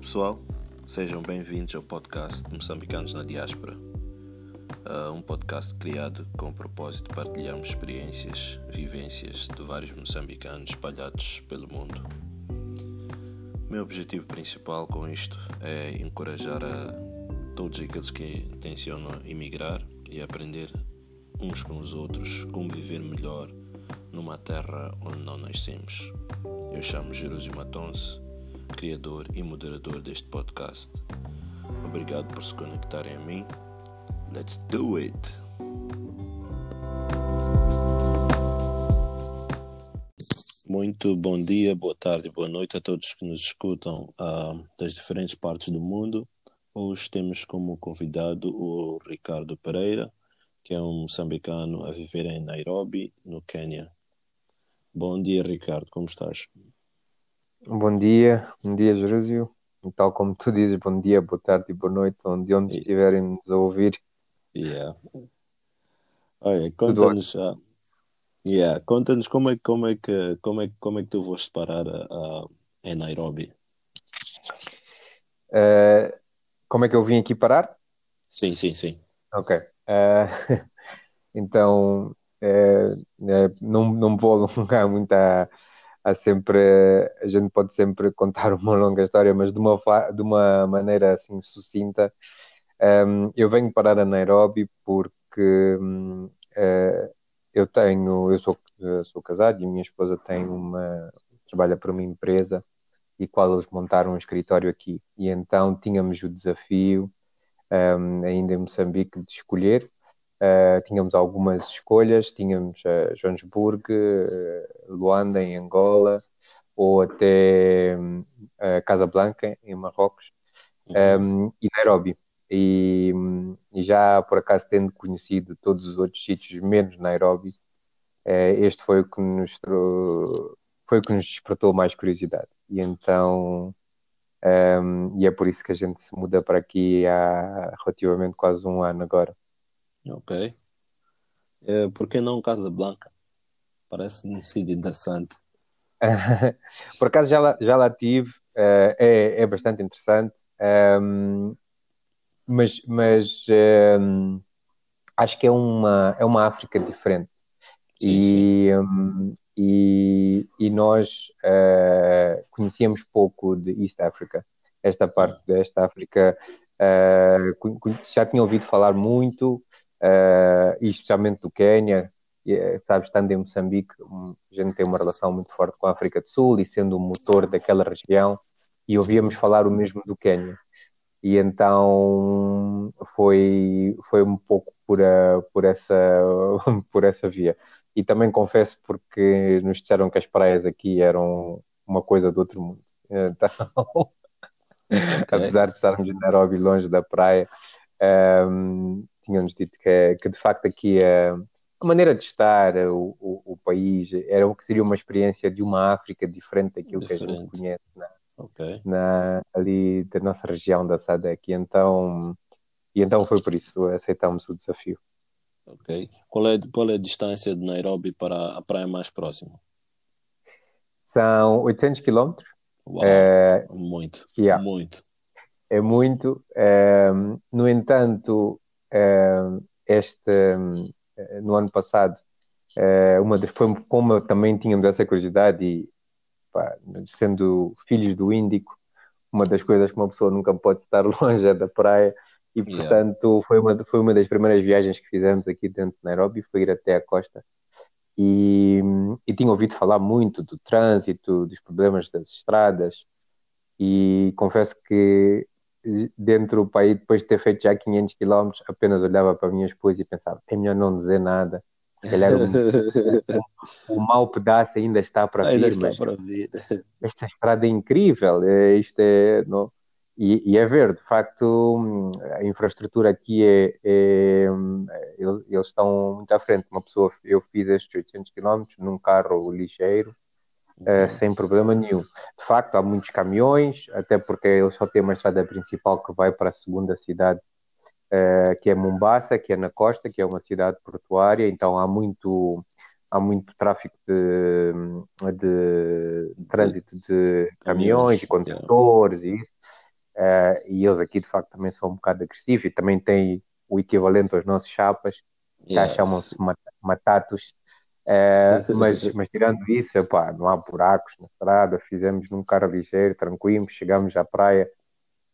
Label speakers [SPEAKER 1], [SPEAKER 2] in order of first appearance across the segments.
[SPEAKER 1] Pessoal, sejam bem-vindos ao podcast Moçambicanos na Diáspora, uh, um podcast criado com o propósito de partilharmos experiências, vivências de vários moçambicanos espalhados pelo mundo. Meu objetivo principal com isto é encorajar a todos aqueles que intencionam emigrar e aprender uns com os outros como viver melhor numa terra onde não nascemos. Eu chamo Jerusio Matonse criador e moderador deste podcast. Obrigado por se conectarem a mim. Let's do it! Muito bom dia, boa tarde, boa noite a todos que nos escutam uh, das diferentes partes do mundo. Hoje temos como convidado o Ricardo Pereira, que é um moçambicano a viver em Nairobi, no Quênia. Bom dia, Ricardo, como estás?
[SPEAKER 2] Bom dia, bom dia, Jerúsio. Tal como tu dizes, bom dia, boa tarde e boa noite, onde, onde estiverem nos a ouvir.
[SPEAKER 1] Yeah. Olha, conta-nos uh, yeah, conta como é, como, é que, como, é, como é que tu foste parar uh, em Nairobi.
[SPEAKER 2] Uh, como é que eu vim aqui parar?
[SPEAKER 1] Sim, sim, sim.
[SPEAKER 2] Ok. Uh, então, não, não me vou alongar muito a há sempre, a gente pode sempre contar uma longa história, mas de uma, de uma maneira assim sucinta. Um, eu venho parar a Nairobi porque um, uh, eh, eu tenho, eu sou, sou casado e minha esposa tem uma, trabalha para uma empresa e qual eles montaram um escritório aqui. E então tínhamos o desafio, um, ainda em Moçambique, de escolher Uh, tínhamos algumas escolhas, tínhamos uh, Joanesburgo, uh, Luanda em Angola, ou até uh, Casablanca em Marrocos, uhum. um, e Nairobi. E, e, já por acaso tendo conhecido todos os outros sítios, menos Nairobi, este foi o que nos foi o que nos despertou mais curiosidade. E então um, e é por isso que a gente se muda para aqui há relativamente quase um ano agora.
[SPEAKER 1] Ok. É, por que não Casa Blanca? Parece um sítio interessante.
[SPEAKER 2] por acaso já lá, já lá tive, uh, é, é bastante interessante, um, ehm, mas, mas um, ehm, acho que é uma, é uma África diferente. Sim, e, sim. Um, e, e, nós uh, conhecíamos pouco de East Africa, esta parte desta África. Uh, já tinha ouvido falar muito, uh, e especialmente do Quênia, e, sabes, estando em Moçambique, a gente tem uma relação muito forte com a África do Sul e sendo o motor daquela região, e ouvíamos falar o mesmo do Quênia. E então foi, foi um pouco por, a, por, essa, por essa via. E também confesso porque nos disseram que as praias aqui eram uma coisa do outro mundo. Então, okay. apesar de estarmos em Nairobi longe da praia, um, ehm, tinham-nos dito que, que de facto aqui a, a maneira de estar, o, o, o, país, era o que seria uma experiência de uma África diferente daquilo diferente. que a gente conhece na, okay. na, ali da nossa região da SADEC. E então, e então foi por isso aceitámos o desafio.
[SPEAKER 1] Ok. Qual é, qual é a distância de Nairobi para a praia mais próxima?
[SPEAKER 2] São 800 quilômetros.
[SPEAKER 1] É, muito, yeah. muito.
[SPEAKER 2] É muito. É, no entanto, este, eh, no ano passado, eh, uma das, foi como também tínhamos essa curiosidade e pá, sendo filhos do Índico, uma das coisas que uma pessoa nunca pode estar longe é da praia e portanto yeah. foi, uma, foi uma das primeiras viagens que fizemos aqui dentro de Nairobi, foi ir até a costa e, e tinha ouvido falar muito do trânsito, dos problemas das estradas e confesso que dentro do país, depois de ter feito já 500 km, apenas olhava para a minha esposa e pensava: é melhor não dizer nada. Se calhar o, o, o mau pedaço ainda está para
[SPEAKER 1] ainda
[SPEAKER 2] vir.
[SPEAKER 1] Está mas para vir.
[SPEAKER 2] Esta estrada é incrível. É, isto é, não, e, e, é ver, de facto, a infraestrutura aqui é, é, eles estão muito à frente. Uma pessoa, eu fiz estes 800 km num carro lixeiro, uh, sem problema nenhum. De facto, há muitos caminhões, até porque eles só têm uma estrada principal que vai para a segunda cidade, uh, que é Mombasa, que é na costa, que é uma cidade portuária, então há muito há muito tráfico de, de, de trânsito de caminhões, de condutores e isso. Uh, e eles aqui de facto também são um bocado agressivos e também têm o equivalente aos nossos chapas, yeah. chamam-se matatos. Uh, mas, mas tirando isso, epá, não há buracos na estrada, fizemos num carro ligeiro, tranquilo, chegamos à praia,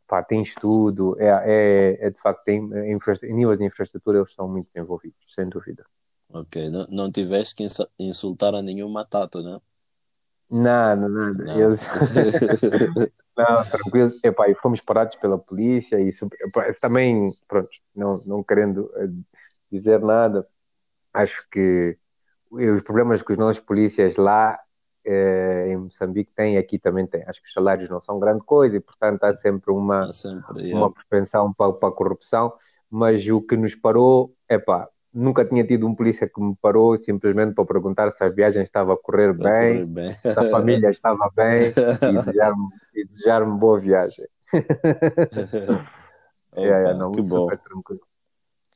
[SPEAKER 2] epá, tens tudo, é, é, é de facto, tem, em nível de infraestrutura eles estão muito envolvidos, sem dúvida.
[SPEAKER 1] Ok, não, não tiveste que insultar a nenhum matato, né?
[SPEAKER 2] Nada, nada. Não. Eles... não, tranquilos. Epá, e fomos parados pela polícia e isso, epá, também, pronto, não, não querendo eh, dizer nada, acho que os problemas que os nossos polícias lá eh, em Moçambique têm, aqui também têm. Acho que os salários não são grande coisa e, portanto, há sempre uma, há sempre, uma propensão para, para a corrupção, mas o que nos parou, é pá, nunca tinha tido um polícia que me parou simplesmente para perguntar se a viagem estava a correr bem, bem. se a família estava bem e desejar-me desejar boa viagem.
[SPEAKER 1] É, é, não, que bom. tranquilo.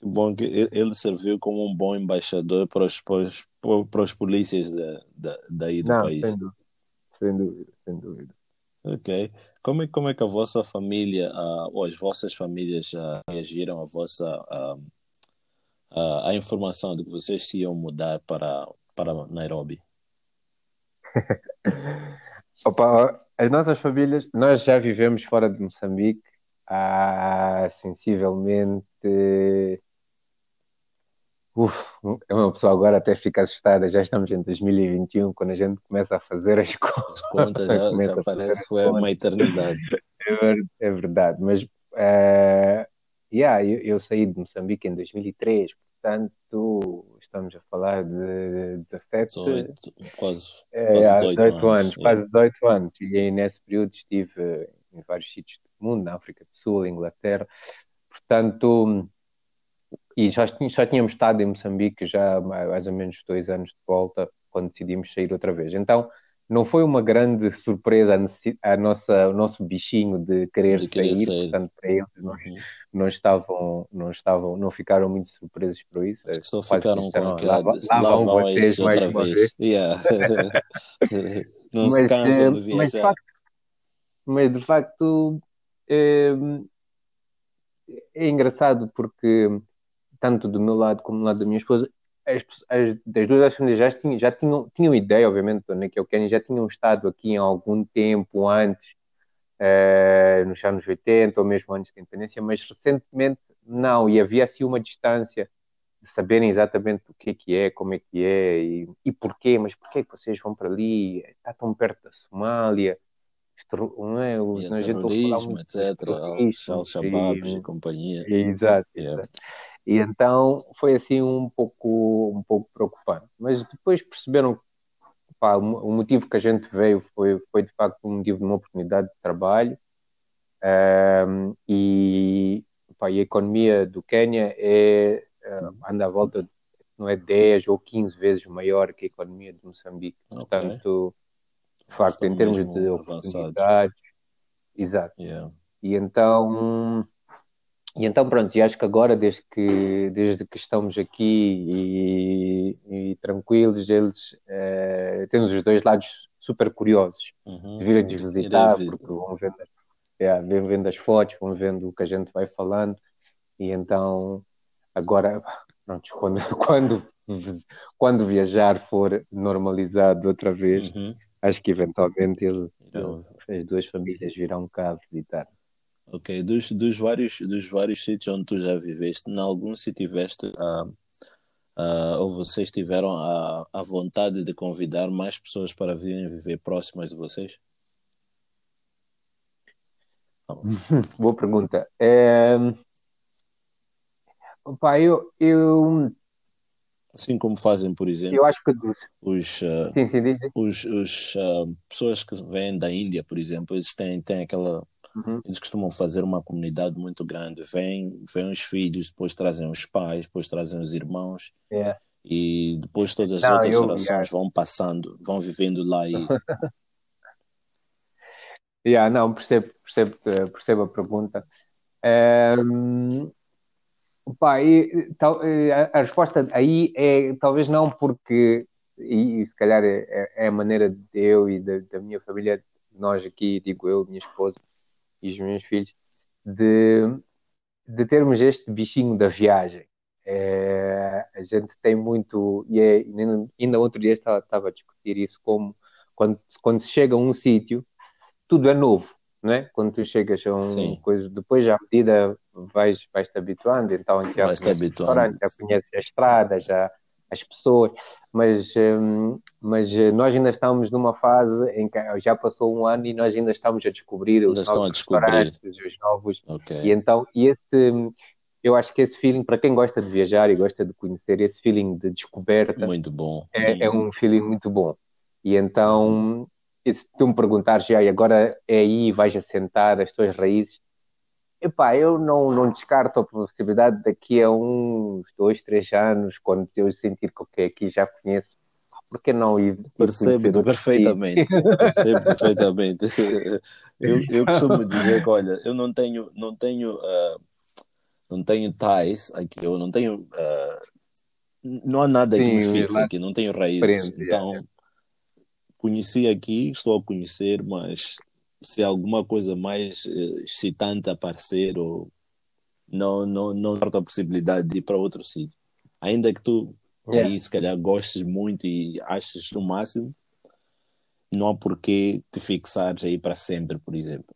[SPEAKER 1] Que bom que ele serviu como um bom embaixador para os, para os, para os polícias da, da, daí do
[SPEAKER 2] não,
[SPEAKER 1] país.
[SPEAKER 2] Sem dúvida, sem dúvida, sem dúvida.
[SPEAKER 1] Ok. Como é, como é que a vossa família, uh, ou as vossas famílias uh, reagiram à vossa uh, a, a informação de que vocês se iam mudar para, para Nairobi?
[SPEAKER 2] Opa, as nossas famílias, nós já vivemos fora de Moçambique há sensivelmente. Uf, uma pessoa agora até fica assustada. Já estamos em 2021, quando a gente começa a fazer as contas.
[SPEAKER 1] As contas já, já parece foi uma eternidade.
[SPEAKER 2] É, verdade, mas uh, Yeah, eu, eu, saí de Moçambique em 2003, portanto, estamos a falar de 17,
[SPEAKER 1] 18, quase,
[SPEAKER 2] é, quase 18, 18 anos, anos quase 18 anos. E aí, nesse período estive em vários sítios do mundo, na África do Sul, Inglaterra, portanto, e já, já tínhamos estado em Moçambique já há mais ou menos dois anos de volta, quando decidimos sair outra vez. Então, não foi uma grande surpresa a, a nossa, o nosso bichinho de querer, de sair, sair, portanto, para eles não, uhum. não, estavam, não estavam, não ficaram muito surpresos por isso.
[SPEAKER 1] Acho que só ficaram com aquela lá, lá, lá vão vocês mais outra vez. vez. Yeah. não mas, se cansam de viajar. Mas de facto,
[SPEAKER 2] mas de facto é, é engraçado porque tanto do meu lado como do lado da minha esposa, as, as, das duas famílias já, tinham, já tinham, tinham ideia, obviamente, do Naquel Kenny, já tinham estado aqui há algum tempo antes, uh, nos anos 80 ou mesmo antes da independência, mas recentemente não, e havia assim uma distância de saberem exatamente o que é que é, como é que é e, e porquê, mas porquê é que vocês vão para ali? Está tão perto da Somália, não é? O,
[SPEAKER 1] e a terrorismo, etc. Al-Shabaab e companhia.
[SPEAKER 2] Exato, yeah. exato. E então foi assim um pouco, um pouco preocupante. Mas depois perceberam pá, o motivo que a gente veio foi, foi de facto um motivo de uma oportunidade de trabalho. Um, e, pá, a economia do Quênia é, uh, anda à volta, de, não é 10 ou 15 vezes maior que a economia de Moçambique. Okay. Portanto, de facto, Estão em termos de oportunidades. Exato. Yeah. E então e então, pronto, e acho que agora, desde que, desde que estamos aqui e, e tranquilos, eles eh, temos os dois lados super curiosos uhum. de virem-nos visitar, porque vão vendo, é, vão vendo as fotos, vão vendo o que a gente vai falando, e então, agora, pronto, quando, quando, quando viajar for normalizado outra vez, uhum. acho que eventualmente eles, eles, as duas famílias virão cá visitar.
[SPEAKER 1] Ok, dos, dos, vários, dos vários sítios onde tu já viveste, em algum se tiveste a, uh, ou vocês tiveram a, a vontade de convidar mais pessoas para virem viver próximas de vocês?
[SPEAKER 2] Boa pergunta. É... Opa, eu, eu...
[SPEAKER 1] Assim como fazem, por exemplo,
[SPEAKER 2] eu acho que
[SPEAKER 1] os, uh,
[SPEAKER 2] sim, sim,
[SPEAKER 1] os, os uh, pessoas que vêm da Índia, por exemplo, eles têm, têm aquela Uhum. Eles costumam fazer uma comunidade muito grande. Vêm, vêm os filhos, depois trazem os pais, depois trazem os irmãos.
[SPEAKER 2] É.
[SPEAKER 1] E depois todas as Não, outras gerações vão passando, vão vivendo lá e.
[SPEAKER 2] yeah, não, percebo, percebo, percebo a pergunta. Um, pá, e, tal, a, a, resposta aí é talvez não porque, e, e se calhar é, é, a maneira de eu e da, da minha família, nós aqui, digo eu, minha esposa, e os meus filhos de, de termos este bichinho da viagem. É, a gente tem muito, e é, ainda outro dia estava, estava a discutir isso, como quando, quando se chega a um sítio, tudo é novo, não é? Quando tu chegas a um coisa, depois à medida vais, vais te habituando, então já
[SPEAKER 1] vais
[SPEAKER 2] conheces o já conheces a estrada, já as pessoas, mas, hum, mas eh, nós ainda estamos numa fase em que já passou um ano e nós ainda estamos a descobrir
[SPEAKER 1] ainda os novos restaurantes,
[SPEAKER 2] os novos, okay. e então, e esse, eu acho que esse feeling, para quem gosta de viajar e gosta de conhecer, esse feeling de descoberta
[SPEAKER 1] muito bom.
[SPEAKER 2] É, é um feeling muito bom. E então, se tu me perguntares já, e agora é aí, vais assentar as tuas raízes, Epá, eu não, não descarto a possibilidade daqui a uns dois, três anos, quando eu sentir que okay, aqui já conheço, por que não ir?
[SPEAKER 1] Percebo perfeitamente, percebo perfeitamente. Eu, eu costumo dizer que, olha, eu não tenho, não tenho, uh, não tenho ties aqui, eu não tenho, uh, não há nada Sim, que me fixe aqui, não tenho raízes. Então, é. conheci aqui, estou a conhecer, mas se alguma coisa mais uh, excitante aparecer ou não não não a possibilidade de ir para outro sítio ainda que tu yeah. aí se calhar gostes muito e aches o máximo não há porquê te fixares aí para sempre por exemplo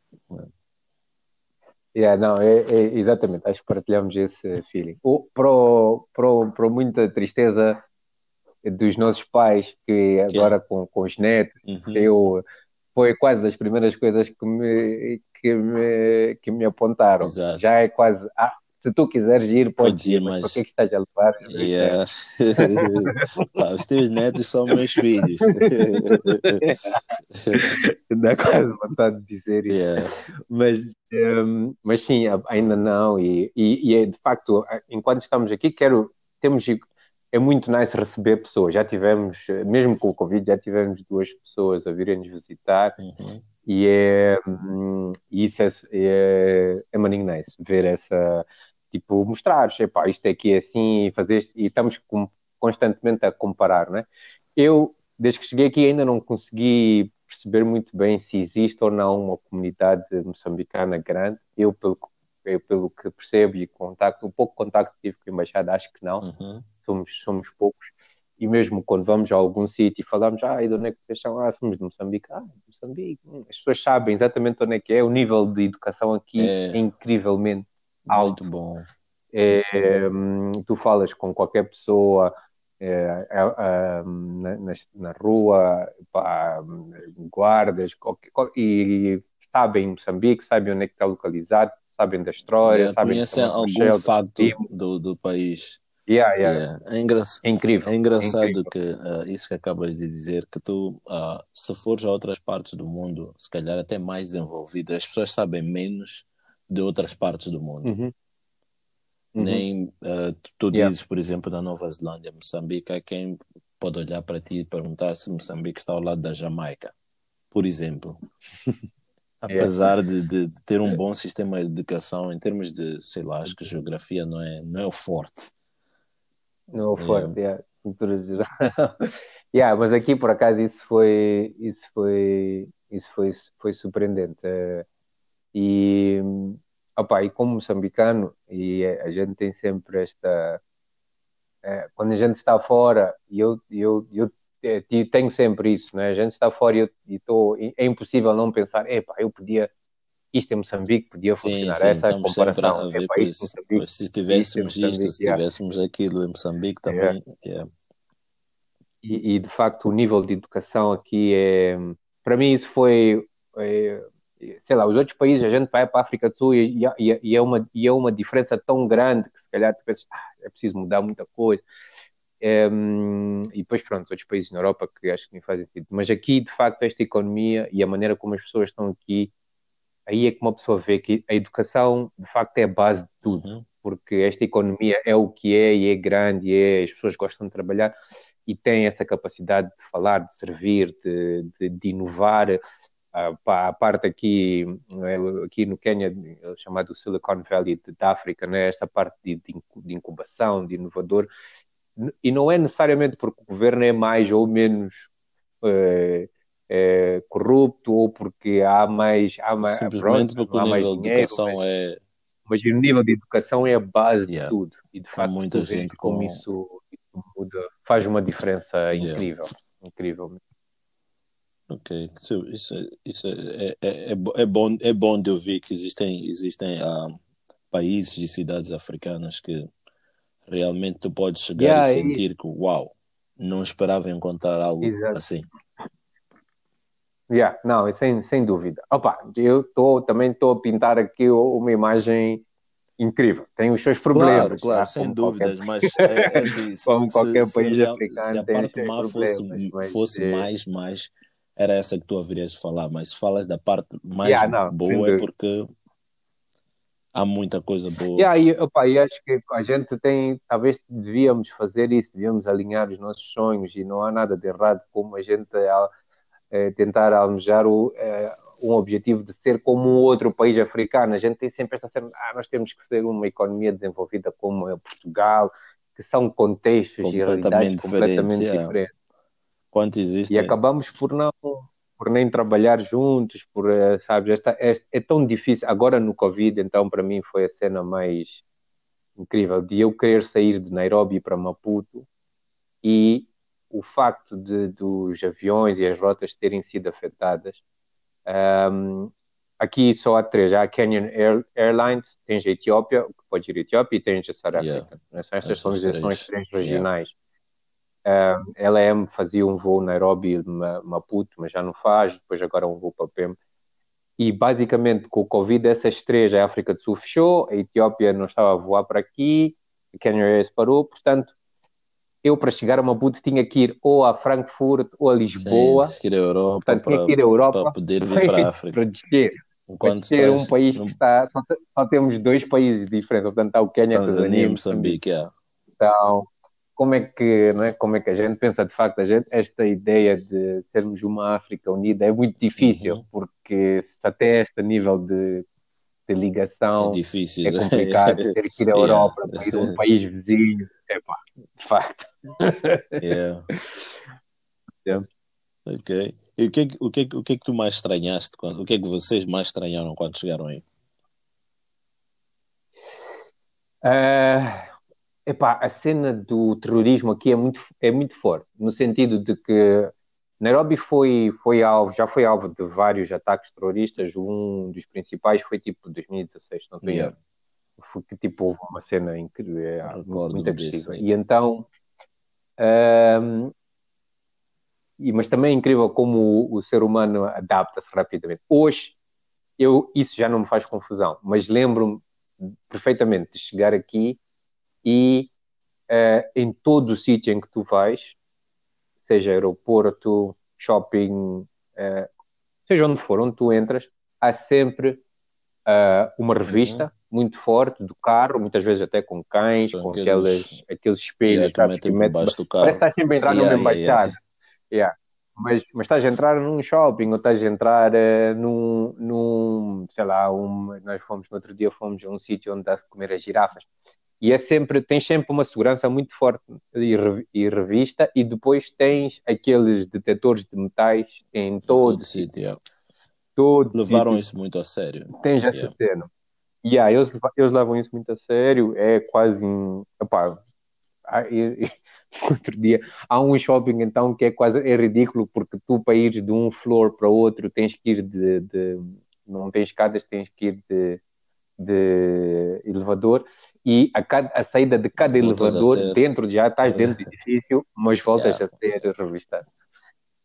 [SPEAKER 2] Yeah, não, é, é, exatamente, acho que partilhamos esse feeling. O, para, para, para muita tristeza dos nossos pais, que agora yeah. com, com os netos, uhum. eu foi quase das primeiras coisas que me, que me, que me apontaram. Exato. Já é quase, ah, se tu quiseres ir, podes ir, mas, mas por que, que estás a levar?
[SPEAKER 1] Yeah. os teus netos são meus filhos.
[SPEAKER 2] Dá quase vontade de dizer isso. Yeah. Mas, um, mas sim, ainda não. E, e, e, é, de facto, enquanto estamos aqui, quero, temos é muito nice receber pessoas. Já tivemos, mesmo com o Covid, já tivemos duas pessoas a virem nos visitar uhum. e é, hum, isso é, é, é maninho nice ver essa, tipo, mostrar, epá, isto aqui é assim e fazer e estamos com, constantemente a comparar, né? Eu, desde que cheguei aqui, ainda não consegui perceber muito bem se existe ou não uma comunidade moçambicana grande. Eu, pelo, eu, pelo que percebo e contacto, o pouco contacto que tive com a embaixada, acho que não. Uhum somos, somos poucos, e mesmo quando vamos a algum sítio e falamos, ah, e de onde é que vocês são? Ah, somos de Moçambique. Ah, Moçambique. Hum, as pessoas sabem exatamente onde é que é. O nível de educação aqui é, é incrivelmente alto.
[SPEAKER 1] Muito bom.
[SPEAKER 2] É, hum, tu falas com qualquer pessoa é, é, é, na, na, rua, pá, guardas, qualquer, e sabem Moçambique, sabem onde é que está localizado, sabem da história,
[SPEAKER 1] yeah,
[SPEAKER 2] sabem
[SPEAKER 1] conhecem algum fato do, do país.
[SPEAKER 2] Yeah, yeah. yeah.
[SPEAKER 1] É, engra... é, incrível. É engraçado é incrível. que uh, isso que acabas de dizer, que tu, uh, se fores a outras partes do mundo, se calhar até mais desenvolvido, as pessoas sabem menos de outras partes do mundo. Uhum. Uhum. Nem uh, tu, yeah. dizes, por exemplo, na Nova Zelândia, Moçambique, há quem pode olhar para ti e perguntar se Moçambique está ao lado da Jamaica, por exemplo. Apesar de, de, de, ter um bom sistema de educação em termos de, sei lá, acho que geografia não é, não é o forte.
[SPEAKER 2] No forte, yeah. cultura geral. yeah, mas aqui por acaso isso foi isso foi isso foi foi surpreendente. Uh, e opa, e como moçambicano e a gente tem sempre esta uh, quando a gente está fora e eu eu, eu tenho sempre isso, né? A gente está fora e, eu, e tô, é impossível não pensar, epá, eu podia isto em Moçambique podia funcionar. Sim, Essa é a comparação.
[SPEAKER 1] A é isso. se tivéssemos isto, isto se tivéssemos yeah. aquilo em Moçambique também. Yeah. Yeah.
[SPEAKER 2] E, e, de facto o nível de educação aqui é. Para mim, isso foi. É, sei lá, os outros países, a gente vai para a África do Sul e, e, e, é, uma, e é uma diferença tão grande que se calhar tu pensas, ah, é preciso mudar muita coisa. É, e depois, pronto, outros países na Europa que acho que nem fazem sentido. Mas aqui, de facto, esta economia e a maneira como as pessoas estão aqui aí é que uma pessoa vê que a educação de facto é a base de tudo, uhum. porque esta economia é o que é e é grande e é, as pessoas gostam de trabalhar e têm essa capacidade de falar, de servir, de, de, de inovar. A parte aqui, é, aqui no Quênia, é chamado Silicon Valley da África, né? essa parte de, de, incubação, de inovador, e não é necessariamente porque o governo é mais ou menos uh, é, corrupto ou porque há mais. Há mais
[SPEAKER 1] Simplesmente pronto, porque o nível de educação mas, é.
[SPEAKER 2] Mas o nível de educação é a base yeah. de tudo. E de facto,
[SPEAKER 1] muita gente
[SPEAKER 2] como com... isso, isso muda, faz uma diferença yeah. incrível. Incrível.
[SPEAKER 1] Ok, isso, isso é, é, é, é, bom, é bom de ouvir que existem, existem uh, países e cidades africanas que realmente tu podes chegar yeah, e sentir e... que, uau, não esperava encontrar algo Exato. assim.
[SPEAKER 2] Yeah, não, sem, sem dúvida. Opa, eu tô, também estou a pintar aqui uma imagem incrível. Tem os seus problemas.
[SPEAKER 1] Claro, claro, tá? sem dúvidas, qualquer... mas é, é assim,
[SPEAKER 2] como se, qualquer
[SPEAKER 1] se,
[SPEAKER 2] país
[SPEAKER 1] se,
[SPEAKER 2] africano
[SPEAKER 1] se a parte má fosse, mas, fosse é... mais, mais, era essa que tu haverias de falar, mas se falas da parte mais yeah, não, boa é porque há muita coisa boa.
[SPEAKER 2] Yeah, e, opa, e acho que a gente tem, talvez devíamos fazer isso, devíamos alinhar os nossos sonhos e não há nada de errado como a gente é, tentar almejar o, é, um objetivo de ser como um outro país africano. A gente tem sempre esta cena, ah, nós temos que ser uma economia desenvolvida como Portugal, que são contextos e realidades completamente diferentes.
[SPEAKER 1] Quanto existe?
[SPEAKER 2] E acabamos por não por nem trabalhar juntos, por, eh, sabes, esta, é, é tão difícil. Agora no Covid, então, para mim foi a cena mais incrível de eu querer sair de Nairobi para Maputo e o facto de, dos aviões e as rotas terem sido afetadas. Um, aqui só há três: há a Kenyan Air, Airlines, tens a Etiópia, que pode ir a Etiópia, e tens a South Africa. Yeah. Estas são as três, três regionais. Yeah. Um, LM fazia um voo Nairobi-Maputo, mas já não faz, depois agora um voo para Pem. E basicamente com o Covid, essas três, a África do Sul fechou, a Etiópia não estava a voar para aqui, a Kenyan Airlines parou, portanto eu para chegar a Maputo tinha que ir ou a Frankfurt ou a Lisboa.
[SPEAKER 1] Sim, que ir à Europa.
[SPEAKER 2] Portanto, tinha que ir à Europa
[SPEAKER 1] para poder vir para a África.
[SPEAKER 2] para descer. Enquanto para descer um país que está. Só, só, temos dois países diferentes. Portanto, está o Quênia
[SPEAKER 1] e Tanzânia Moçambique. É.
[SPEAKER 2] Então, como é que não é? como é que a gente pensa de facto a gente esta ideia de sermos uma África unida é muito difícil uhum. porque se até este nível de, de ligação
[SPEAKER 1] é, difícil.
[SPEAKER 2] é complicado ter que ir à Europa yeah. ir a um país vizinho Epá, de facto.
[SPEAKER 1] Yeah. yeah. Ok. E o que, é o, que, o que é que tu mais estranhaste? Quando, o que é que vocês mais estranharam quando chegaram aí?
[SPEAKER 2] Uh, epá, a cena do terrorismo aqui é muito, é muito forte, no sentido de que Nairobi foi, foi alvo, já foi alvo de vários ataques terroristas. Um dos principais foi tipo 2016, não tenho yeah foi que tipo houve uma cena incrível, é, muito, muito agressiva. E então, um, e, mas também é incrível como o, o ser humano adapta-se rapidamente. Hoje, eu, isso já não me faz confusão, mas lembro-me perfeitamente de chegar aqui e uh, em todo o sítio em que tu vais, seja aeroporto, shopping, uh, seja onde for, onde tu entras, há sempre uh, uma revista uhum muito forte do carro, muitas vezes até com cães, com aqueles, aqueles, aqueles espelhos,
[SPEAKER 1] yeah, que mete do carro.
[SPEAKER 2] Parece que estás sempre a entrar yeah, numa embaixada. Yeah, Mas, mas estás a entrar num shopping ou estás a entrar uh, num, num, sei lá, um, nós fomos no outro dia, fomos a um sítio onde dá-se comer as girafas. E é sempre, tens sempre uma segurança muito forte e, e revista, e depois tens aqueles detectores de metais em todo, todo
[SPEAKER 1] sítio. Yeah.
[SPEAKER 2] Todo
[SPEAKER 1] Levaram sítio. isso muito a sério.
[SPEAKER 2] Tens essa yeah. cena. E yeah, eles, eles levam isso muito a sério, é quase. Epá, outro dia há um shopping então que é quase é ridículo porque tu para ires de um floor para outro tens que ir de, de não tens escadas, tens que ir de, de elevador e a, cada, a saída de cada voltas elevador dentro já estás dentro do edifício, mas voltas yeah. a ser revistado.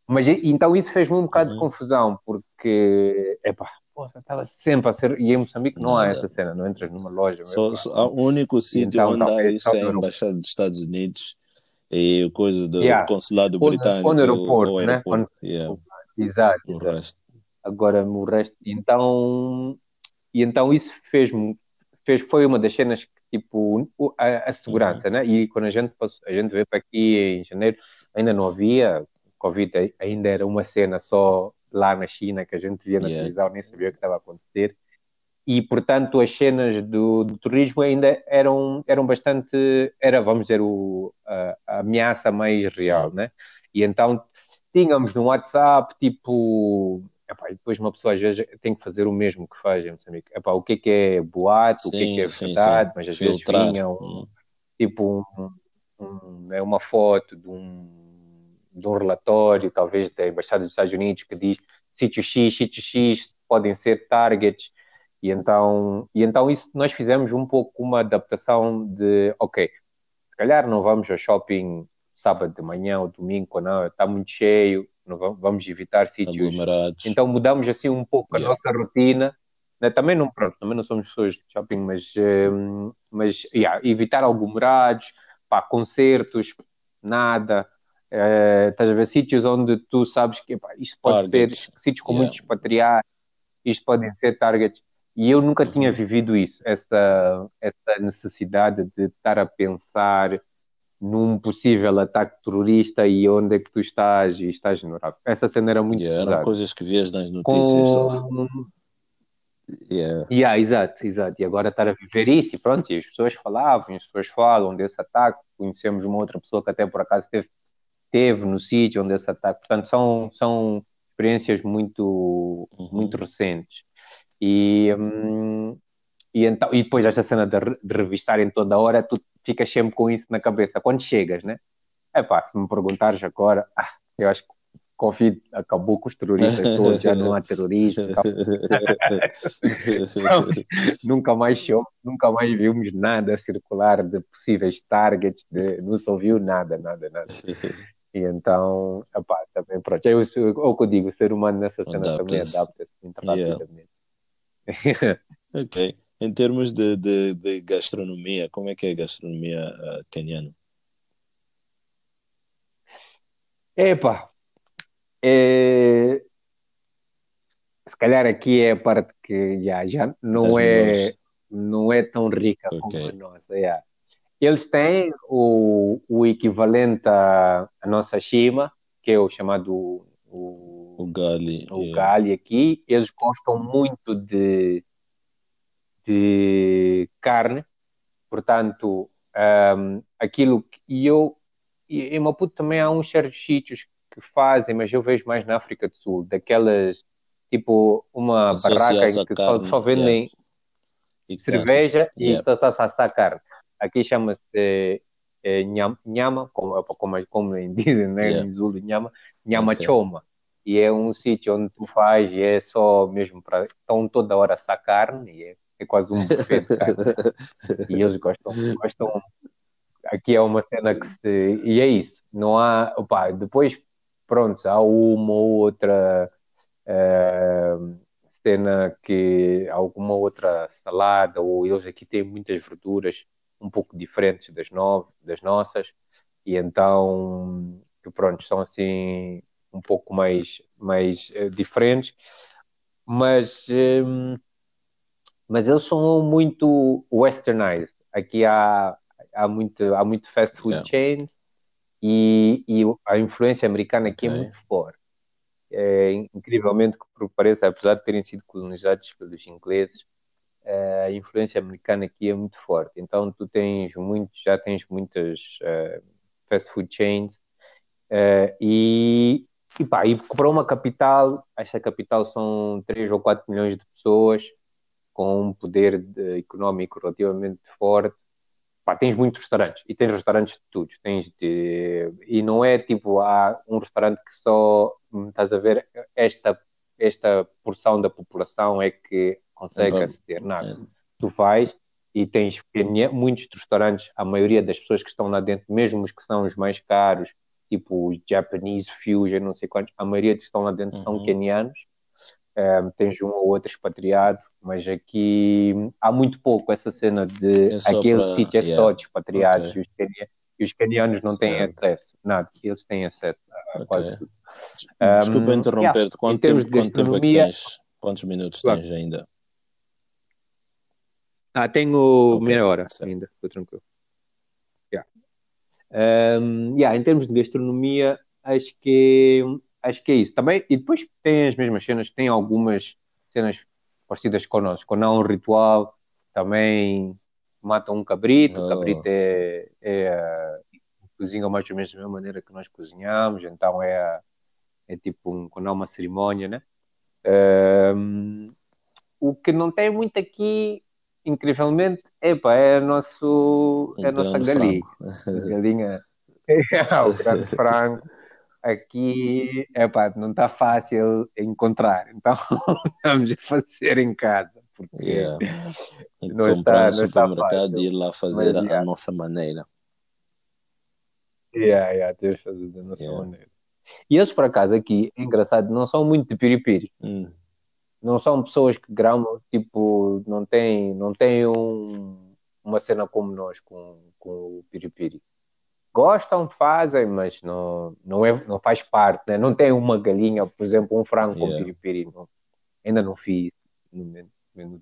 [SPEAKER 2] Mas então isso fez-me um bocado uhum. de confusão porque epá, Poxa, estava sempre a ser. E em Moçambique não há essa cena, não entras numa loja.
[SPEAKER 1] Só, só, o único sítio então, onde há isso é a Embaixada dos Estados Unidos e coisa do
[SPEAKER 2] yeah.
[SPEAKER 1] consulado britânico.
[SPEAKER 2] Ou no aeroporto, ou, né?
[SPEAKER 1] Aeroporto. Yeah.
[SPEAKER 2] Exato.
[SPEAKER 1] O
[SPEAKER 2] exato.
[SPEAKER 1] resto.
[SPEAKER 2] Agora, no resto. Então, e então isso fez-me. Fez, foi uma das cenas que, tipo, a, a segurança, uhum. né? E quando a gente, a gente veio para aqui em janeiro, ainda não havia. Covid ainda era uma cena só lá na China, que a gente via na yeah. televisão, nem sabia o que estava a acontecer. E, portanto, as cenas do, do turismo ainda eram, eram bastante, era, vamos dizer, o, a, a ameaça mais real, né? E então tínhamos no WhatsApp, tipo, epá, depois uma pessoa às vezes tem que fazer o mesmo que faz em Moçambique. Epá, o que é que é boato, sim, o que é que é verdade, sim, mas às Filtrar. vezes vinha um, hum. tipo um, um, é uma foto de um, de um relatório, talvez da Embaixada dos Estados Unidos, que diz sítio X, sítio X podem ser targets, e então, e então isso nós fizemos um pouco uma adaptação de, ok, se calhar não vamos ao shopping sábado de manhã ou domingo, quando está muito cheio, não vamos, evitar sítios. Então mudamos assim um pouco yeah. a nossa rotina. Né? Também não, pronto, também não somos pessoas de shopping, mas, um, mas yeah, evitar aglomerados, pá, concertos, nada. Uh, estás a ver sítios onde tu sabes que pá, isto pode targets. ser sítios com yeah. muitos expatriados, isto podem ser targets. E eu nunca tinha uhum. vivido isso, essa, essa necessidade de estar a pensar num possível ataque terrorista e onde é que tu estás e estás no Essa cena era muito
[SPEAKER 1] yeah, Eram coisas que vias nas notícias. Com...
[SPEAKER 2] Yeah. yeah, exato, exato. E agora estar a viver isso e pronto, e as pessoas falavam, as pessoas falam desse ataque. Conhecemos uma outra pessoa que até por acaso teve, teve no sítio onde esse ataque. Portanto, são, são experiências muito, uhum. muito recentes. E, hum, e, então, e depois esta cena de, de revistar em toda hora, tu ficas sempre com isso na cabeça. Quando chegas, né? É pá, se me perguntares agora, ah, eu acho que Covid acabou com os terroristas todos, já não há terrorismo. Então, nunca mais show, nunca mais vimos nada circular de possíveis targets, de, não se ouviu nada, nada, nada. E então, epá, também pronto. É o, o que eu digo, o ser humano nessa cena também adapta-se muito rapidamente.
[SPEAKER 1] Yeah. ok em termos de, de, de, gastronomia, como é que é a gastronomia uh, caniana?
[SPEAKER 2] Epa, é... se calhar aqui é a parte que já, já não, é, não é tão rica okay. como a nossa. Yeah. Eles têm o, o equivalente à, à nossa chima, que é o chamado o,
[SPEAKER 1] o gali.
[SPEAKER 2] O yeah. gali aqui. Eles gostam muito de de carne, portanto, um, aquilo que e eu, e em Maputo também há uns certos sítios que fazem, mas eu vejo mais na África do Sul, daquelas, tipo, uma barraca em que só, só, vendem yeah. cerveja e yeah. só a carne. Aqui chama-se é, nhama, como, como, como dizem né, yeah. em Zulu, nhama, nhama okay. choma. E é um sítio onde tu faz e é só mesmo para. Estão toda hora a assar carne e é é quase um buffet de carne. e eles gostam, gostam. Aqui é uma cena que se. E é isso. Não há. Opa, depois, pronto, há uma ou outra uh, cena que. Alguma outra salada, ou eles aqui têm muitas verduras um pouco diferentes das, no, das nossas, e então. Pronto, são assim um pouco mais, mais uh, diferentes, mas. Um, mas eles são muito westernized. Aqui há, há, muito, há muito fast food yeah. chains e, e, a influência americana aqui é okay. é muito forte. É, incrivelmente que pareça, apesar de terem sido colonizados pelos ingleses, é, a influência americana aqui é muito forte. Então tu tens muitos, já tens muitas uh, fast food chains uh, e, e, pá, e para uma capital, esta capital são 3 ou 4 milhões de pessoas, com um poder de, económico relativamente forte, pá, tens muitos restaurantes e tens restaurantes de tudo. Tens de, e não é tipo, há um restaurante que só, hum, estás a ver, esta, esta porção da população é que consegue então, aceder. Nada. É. Tu vais e tens muitos restaurantes, a maioria das pessoas que estão lá dentro, mesmo os que são os mais caros, tipo os Japanese Fusion, não sei quantos, a maioria que estão lá dentro uhum. são kenianos um, tens um ou outro expatriado, mas aqui há muito pouco essa cena de é aquele para... sítio é yeah. só de expatriados okay. e, os canianos, e os canianos não têm acesso, nada, eles têm acesso a okay. quase tudo.
[SPEAKER 1] Desculpa um, interromper-te, yeah, quanto, tempo, quanto tempo é que tens? Quantos minutos claro. tens ainda?
[SPEAKER 2] Ah, tenho okay. meia hora ainda, estou tranquilo. Yeah. Um, yeah, em termos de gastronomia, acho que acho que é isso. Também, e depois tem as mesmas cenas, tem algumas cenas parecidas connosco. Quando há um ritual, também matam um cabrito, oh. o cabrito é, é, cozinha mais ou menos da mesma maneira que nós cozinhamos, então é é tipo um, quando há uma cerimónia, né? Um, o que não tem muito aqui, incrivelmente, epa, é, nosso, é a nossa galinha. galinha, o grande frango. Aqui, epa, não está fácil encontrar, então estamos a fazer em casa. Porque
[SPEAKER 1] yeah. não está, no supermercado e ir lá fazer Mas, a, yeah. nossa maneira.
[SPEAKER 2] Yeah, yeah, temos fazer da nossa yeah. maneira. E eles, por acaso, aqui, é engraçado, não são muito de piripiri. Hum. Não são pessoas que gramam, tipo, não têm não tem um, uma cena como nós com, com o piripiri. Gostam, fazem, mas não, não, é, não faz parte, né? Não tem uma galinha, por exemplo, um frango yeah. com piripiri. Não, ainda não fiz, meu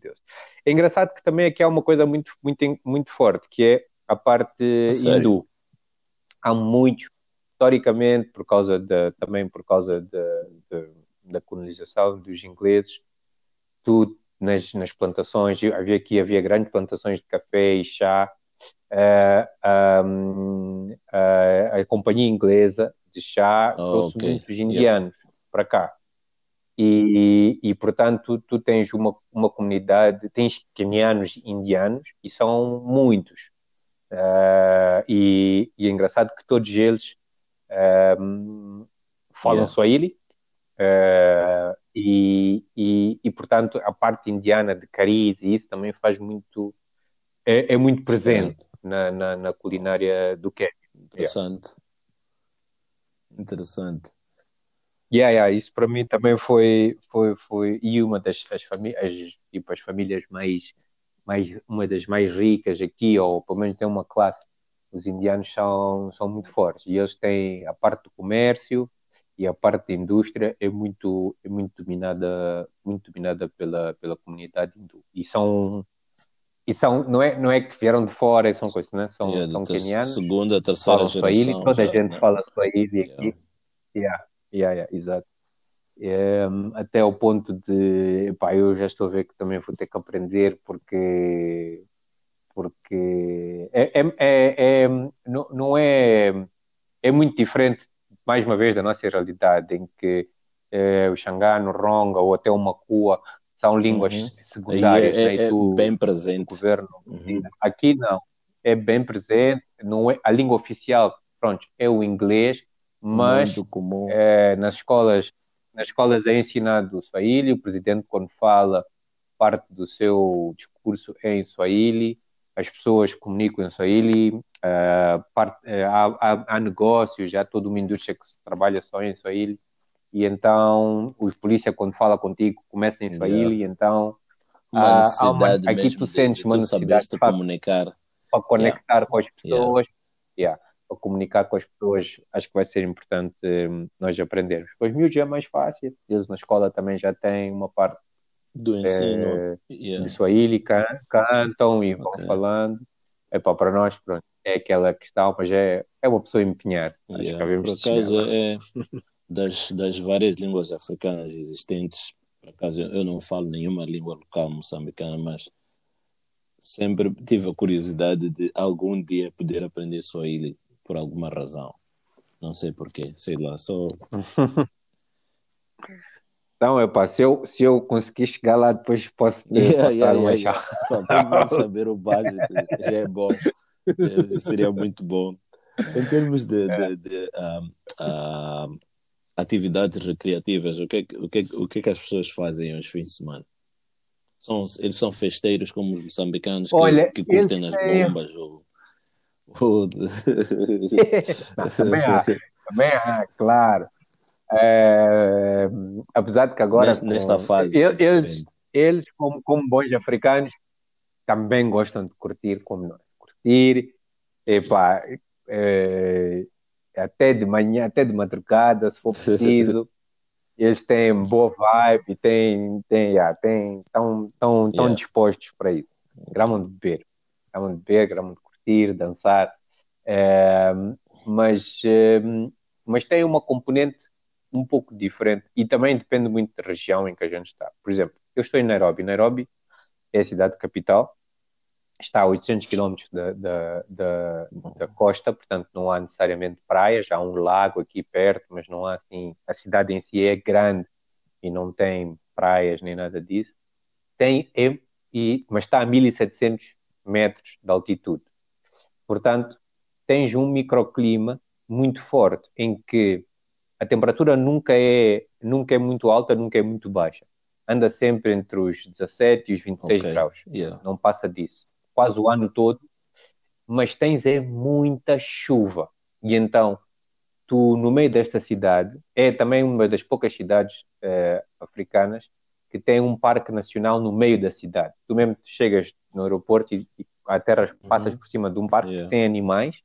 [SPEAKER 2] Deus. É engraçado que também aqui há uma coisa muito, muito, muito forte, que é a parte hindu. Há muitos historicamente, por causa de, também por causa de, de, da colonização dos ingleses, tudo nas, nas plantações, havia aqui havia grandes plantações de café e chá, uh, um, uh, a companhia inglesa de chá oh, trouxe okay. muitos indianos yeah. para cá. E, e, portanto, tu tens uma, uma comunidade, tens quenianos indianos, e são muitos. Uh, e, e, é engraçado que todos eles um, falam yeah. Swahili uh, e, e, e, portanto, a parte indiana de cariz e isso também faz muito, é, é muito presente na, na, na, culinária do Quênia.
[SPEAKER 1] Interessante. Yeah. Interessante.
[SPEAKER 2] Yeah, yeah, isso para mim também foi, foi, foi e uma das as famílias, tipo, as famílias mais, mais, uma das mais ricas aqui, ou pelo menos tem uma classe os indianos são, são muito fortes e eles têm a parte do comércio e a parte da indústria é muito é muito dominada muito dominada pela pela comunidade hindu e são e são não é não é que vieram de fora são coisas né são yeah, são kenianos
[SPEAKER 1] segunda terceira
[SPEAKER 2] falam geração Swahili, toda já, a gente né? fala Swahili aqui yeah. Yeah, yeah, yeah, exato é, até ao ponto de pá, eu já estou a ver que também vou ter que aprender porque porque é, é, é, é não, não é, é muito diferente, mais uma vez, da nossa realidade, em que é, o Xangano, o Ronga ou até o Macua são línguas uhum. secundárias.
[SPEAKER 1] É, né? é tu, bem presente.
[SPEAKER 2] Governo. Uhum. Aqui não, é bem presente, não é, a língua oficial pronto, é o inglês, mas é, nas escolas nas escolas é ensinado o Swahili, o presidente quando fala parte do seu discurso é em Swahili, as pessoas comunicam em Swahili, uh, parte, uh, há, há, há, negócios, já toda uma indústria que trabalha só em Swahili, e então os polícia quando fala contigo começa em Swahili, yeah. então
[SPEAKER 1] uma há uma, aqui tu sentes uma necessidade de comunicar
[SPEAKER 2] para conectar yeah. com as pessoas, yeah. para comunicar com as pessoas, acho que vai ser importante um, nós aprendermos. Depois miúdos é mais fácil, eles na escola também já têm uma parte
[SPEAKER 1] do ensino é,
[SPEAKER 2] yeah. de Swahili, can, cantam e vão okay. falando. É para nós, pronto, é aquela questão, mas é, é uma pessoa empenhar.
[SPEAKER 1] Yeah. Por acaso, é das, das várias línguas africanas existentes, por acaso eu não falo nenhuma língua local moçambicana, mas sempre tive a curiosidade de algum dia poder aprender Swahili por alguma razão. Não sei porquê, sei lá, só
[SPEAKER 2] Então, epá, se eu, se eu conseguir chegar lá, depois posso yeah, passar yeah, uma yeah,
[SPEAKER 1] yeah. saber o básico já é bom. É, seria muito bom. Em termos de, de, de um, um, atividades recreativas, o que, o, que, o que, que as pessoas fazem aos fins de semana? São, eles são festeiros como os moçambicanos que, Olha, que curtem nas bombas? Ou, ou...
[SPEAKER 2] também há, também há, claro. É, apesar de que agora.
[SPEAKER 1] Nesta, nesta fase.
[SPEAKER 2] Eles, eles como, como bons africanos, também gostam de curtir como nós. Curtir, epa, é, até de manhã, até de madrugada, se for preciso. eles têm boa vibe, têm, têm, yeah, têm, estão tão, tão yeah. dispostos para isso. Gramam de beber, gramam de beber, gramam de curtir, dançar. É, mas, é, mas tem uma componente um pouco diferente e também depende muito da região em que a gente está. Por exemplo, eu estou em Nairobi. Nairobi é a cidade capital está a 800 km da, da, da, da, costa, portanto não há necessariamente praias, há um lago aqui perto, mas não há assim, a cidade em si é grande e não tem praias nem nada disso. Tem, é, e, mas está a 1700 metros de altitude. Portanto, tens um microclima muito forte em que a temperatura nunca é, nunca é muito alta, nunca é muito baixa. Anda sempre entre os 17 e os 26 okay. graus. Yeah. Não passa disso. Quase o ano todo. Mas tens é muita chuva. E então, tu, no meio desta cidade, é também uma das poucas cidades eh, africanas que tem um parque nacional no meio da cidade. Tu mesmo chegas no aeroporto e, e a terra uhum. passas por cima de um parque yeah. que tem animais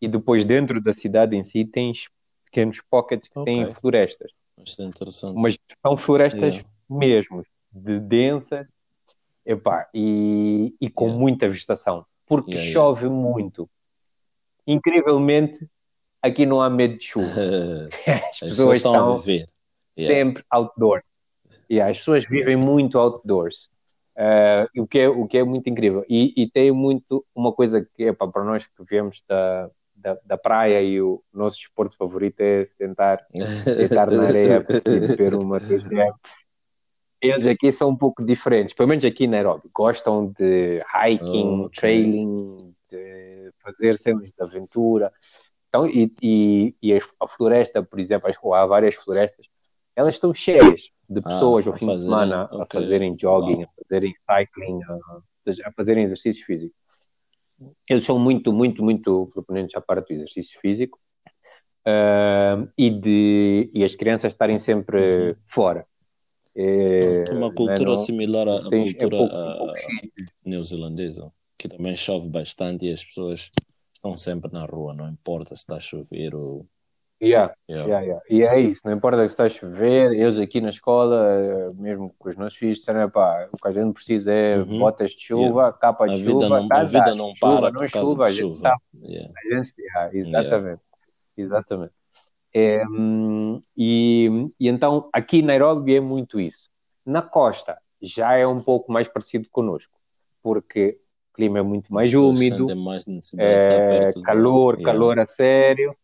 [SPEAKER 2] e depois dentro da cidade em si tens pequenos pockets que okay. têm florestas.
[SPEAKER 1] É interessante.
[SPEAKER 2] Mas são florestas yeah. mesmo, de densas epá, e, e com yeah. muita vegetação, porque yeah, chove muito. Incrivelmente, aqui não há medo de chuva.
[SPEAKER 1] As, As pessoas estão, estão a viver.
[SPEAKER 2] sempre outdoor. E as pessoas vivem muito outdoors. Uh, o, que é, o que é muito incrível. E, e tem muito uma coisa que é para nós que viemos da, da, da, praia e o nosso esporte favorito é sentar, sentar na areia e ver uma TGM. Eles aqui são um pouco diferentes, pelo menos aqui na Nairobi. Gostam de hiking, okay. trailing, de fazer cenas de aventura. Então, e, e, e a floresta, por exemplo, há várias florestas, elas estão cheias de ah, pessoas ah, ao fim fazer, de semana okay. a fazerem jogging, a fazerem cycling, a, a fazerem exercício físico. Eles são muito, muito, muito proponentes à parte do exercício físico uh, e, de, e as crianças estarem sempre uhum. fora.
[SPEAKER 1] É, uma cultura não, similar à, tens, é cultura é pouco, pouco neozelandesa, que também chove bastante e as pessoas estão sempre na rua, não importa se está a chover ou
[SPEAKER 2] Yeah, yeah. Yeah, yeah. E é isso, não importa que está a chover, eles aqui na escola, mesmo com os nossos filhos, disseram, pá, o que a gente precisa é uhum. botas de chuva, capa de a chuva,
[SPEAKER 1] não, tá, a vida não para chuva, não chuva, a
[SPEAKER 2] gente chuva. Yeah. A gente, exatamente, exatamente. É, e, e então, aqui em Nairobi é muito isso. Na costa já é um pouco mais parecido connosco, porque o clima é muito mais úmido, é, calor, calor a sério,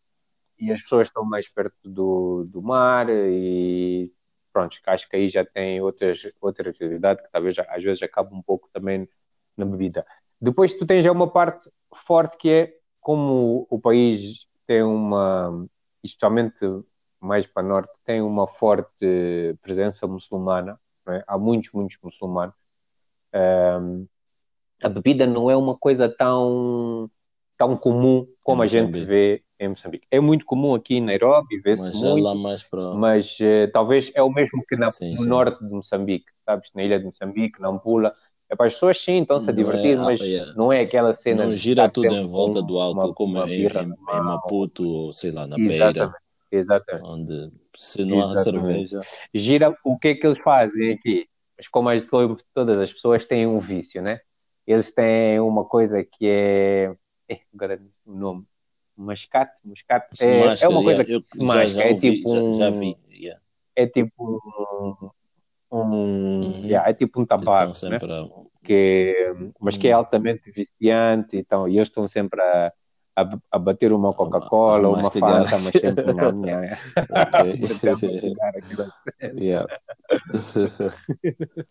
[SPEAKER 2] e as pessoas estão mais perto do, do mar e pronto, acho que aí já tem outras, outra atividade que talvez às vezes acaba um pouco também na bebida. Depois tu tens já uma parte forte que é como o país tem uma, especialmente mais para norte, tem uma forte presença muçulmana, é? há muitos, muitos muçulmanos. Um, a bebida não é uma coisa tão, tão comum como a gente vê em Moçambique. É muito comum aqui em Nairobi, vê-se é muito, mas uh, talvez é o mesmo que na, sim, no sim. norte de Moçambique, sabes? Na ilha de Moçambique, na Ampula. É para as pessoas sim, estão-se a divertir, é, mas ah, não é aquela cena.
[SPEAKER 1] Não gira tudo em volta do álcool, uma, como uma em, em, Maputo, ou sei lá, na exatamente, Beira.
[SPEAKER 2] Exatamente.
[SPEAKER 1] Onde se não há cerveja.
[SPEAKER 2] Gira, o que é que eles fazem aqui? Mas como as, todas as pessoas têm um vício, né? Eles têm uma coisa que é. é agora o nome mascate, mascate é, é, uma coisa que se masca, é tipo um, já, já vi, yeah. é tipo um, um uhum. yeah, é tipo um tabaco, né? que, mas que é uhum. altamente viciante, então, e eles estão sempre a, a, a bater uma Coca-Cola, uma Fanta, mas sempre minha. yeah.